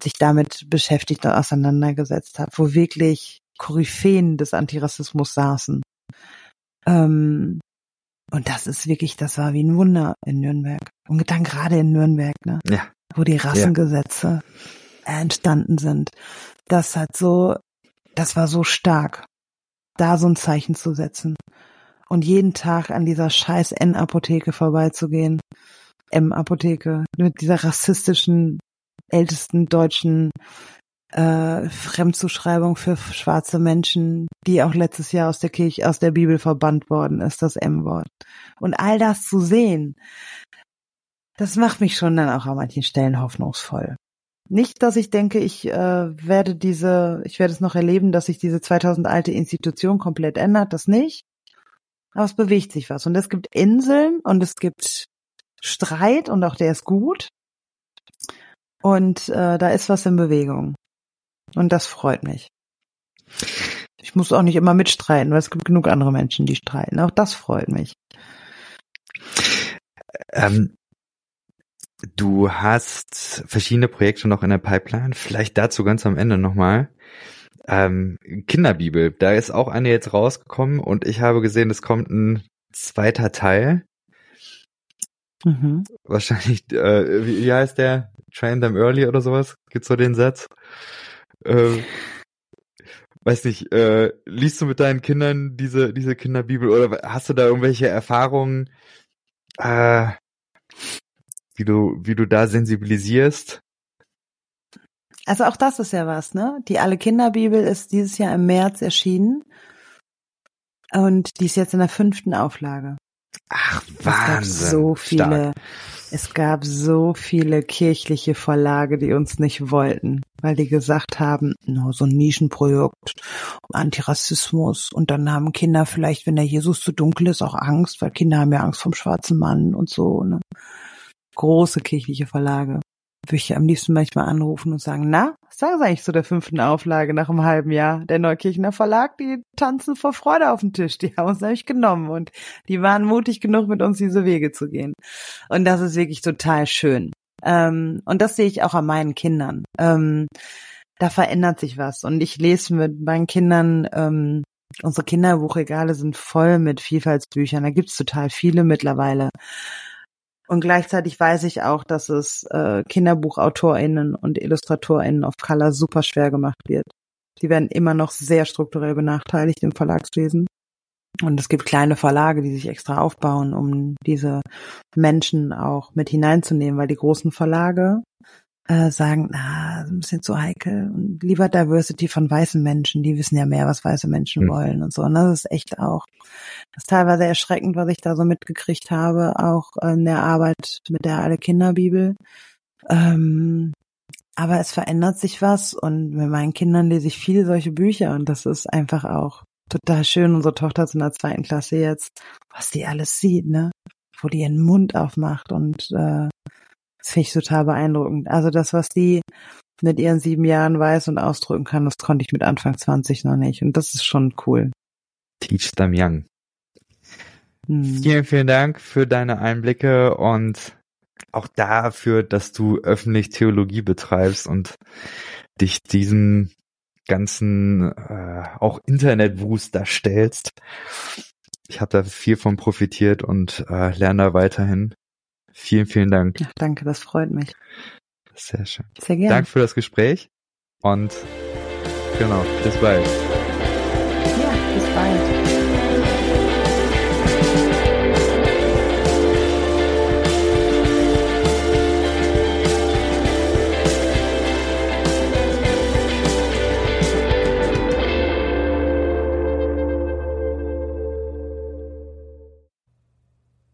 sich damit beschäftigt und auseinandergesetzt hat, wo wirklich Koryphäen des Antirassismus saßen. Ähm, und das ist wirklich, das war wie ein Wunder in Nürnberg. Und dann gerade in Nürnberg, ne? Ja. Wo die Rassengesetze, ja. entstanden sind. Das hat so, das war so stark, da so ein Zeichen zu setzen und jeden Tag an dieser scheiß N-Apotheke vorbeizugehen. M-Apotheke mit dieser rassistischen ältesten deutschen äh, Fremdzuschreibung für schwarze Menschen, die auch letztes Jahr aus der Kirche, aus der Bibel verbannt worden ist, das M-Wort. Und all das zu sehen, das macht mich schon dann auch an manchen Stellen hoffnungsvoll. Nicht, dass ich denke, ich äh, werde diese, ich werde es noch erleben, dass sich diese 2000 alte Institution komplett ändert, das nicht. Aber es bewegt sich was. Und es gibt Inseln und es gibt Streit und auch der ist gut. Und äh, da ist was in Bewegung. Und das freut mich. Ich muss auch nicht immer mitstreiten, weil es gibt genug andere Menschen, die streiten. Auch das freut mich. Ähm, du hast verschiedene Projekte noch in der Pipeline. Vielleicht dazu ganz am Ende nochmal. Ähm, Kinderbibel, da ist auch eine jetzt rausgekommen und ich habe gesehen, es kommt ein zweiter Teil. Mhm. Wahrscheinlich, äh, wie, wie heißt der? Train them early oder sowas? Gibt's so den Satz? Äh, weiß nicht, äh, liest du mit deinen Kindern diese, diese Kinderbibel oder hast du da irgendwelche Erfahrungen, äh, wie du, wie du da sensibilisierst? Also auch das ist ja was, ne? Die Alle Kinderbibel ist dieses Jahr im März erschienen. Und die ist jetzt in der fünften Auflage. Ach, Wahnsinn. Es gab so viele, Stark. es gab so viele kirchliche Verlage, die uns nicht wollten, weil die gesagt haben, no, so ein Nischenprojekt, Antirassismus und dann haben Kinder vielleicht, wenn der Jesus zu dunkel ist, auch Angst, weil Kinder haben ja Angst vom schwarzen Mann und so, ne? Große kirchliche Verlage würde ich am liebsten manchmal anrufen und sagen, na, was sagen eigentlich zu der fünften Auflage nach einem halben Jahr? Der Neukirchener Verlag, die tanzen vor Freude auf den Tisch. Die haben uns nämlich genommen und die waren mutig genug, mit uns diese Wege zu gehen. Und das ist wirklich total schön. Ähm, und das sehe ich auch an meinen Kindern. Ähm, da verändert sich was. Und ich lese mit meinen Kindern, ähm, unsere Kinderbuchregale sind voll mit Vielfaltsbüchern. Da gibt's total viele mittlerweile. Und gleichzeitig weiß ich auch, dass es äh, KinderbuchautorInnen und IllustratorInnen auf Color super schwer gemacht wird. Die werden immer noch sehr strukturell benachteiligt im Verlagswesen. Und es gibt kleine Verlage, die sich extra aufbauen, um diese Menschen auch mit hineinzunehmen, weil die großen Verlage äh, sagen, na, ein bisschen zu heikel und lieber Diversity von weißen Menschen, die wissen ja mehr, was weiße Menschen mhm. wollen und so. Und das ist echt auch, das ist teilweise erschreckend, was ich da so mitgekriegt habe, auch in der Arbeit mit der Alle Kinderbibel. Ähm, aber es verändert sich was und mit meinen Kindern lese ich viele solche Bücher und das ist einfach auch total schön. Unsere Tochter ist in der zweiten Klasse jetzt, was die alles sieht, ne? Wo die ihren Mund aufmacht und äh, das finde ich total beeindruckend. Also das, was die mit ihren sieben Jahren weiß und ausdrücken kann, das konnte ich mit Anfang 20 noch nicht. Und das ist schon cool. Teach them young. Hm. Vielen, vielen Dank für deine Einblicke und auch dafür, dass du öffentlich Theologie betreibst und dich diesem ganzen äh, auch Internetwust darstellst. Ich habe da viel von profitiert und äh, lerne da weiterhin. Vielen, vielen Dank. Ja, danke, das freut mich. Sehr schön. Sehr gerne. Danke für das Gespräch und genau, bis bald. Ja, bis bald.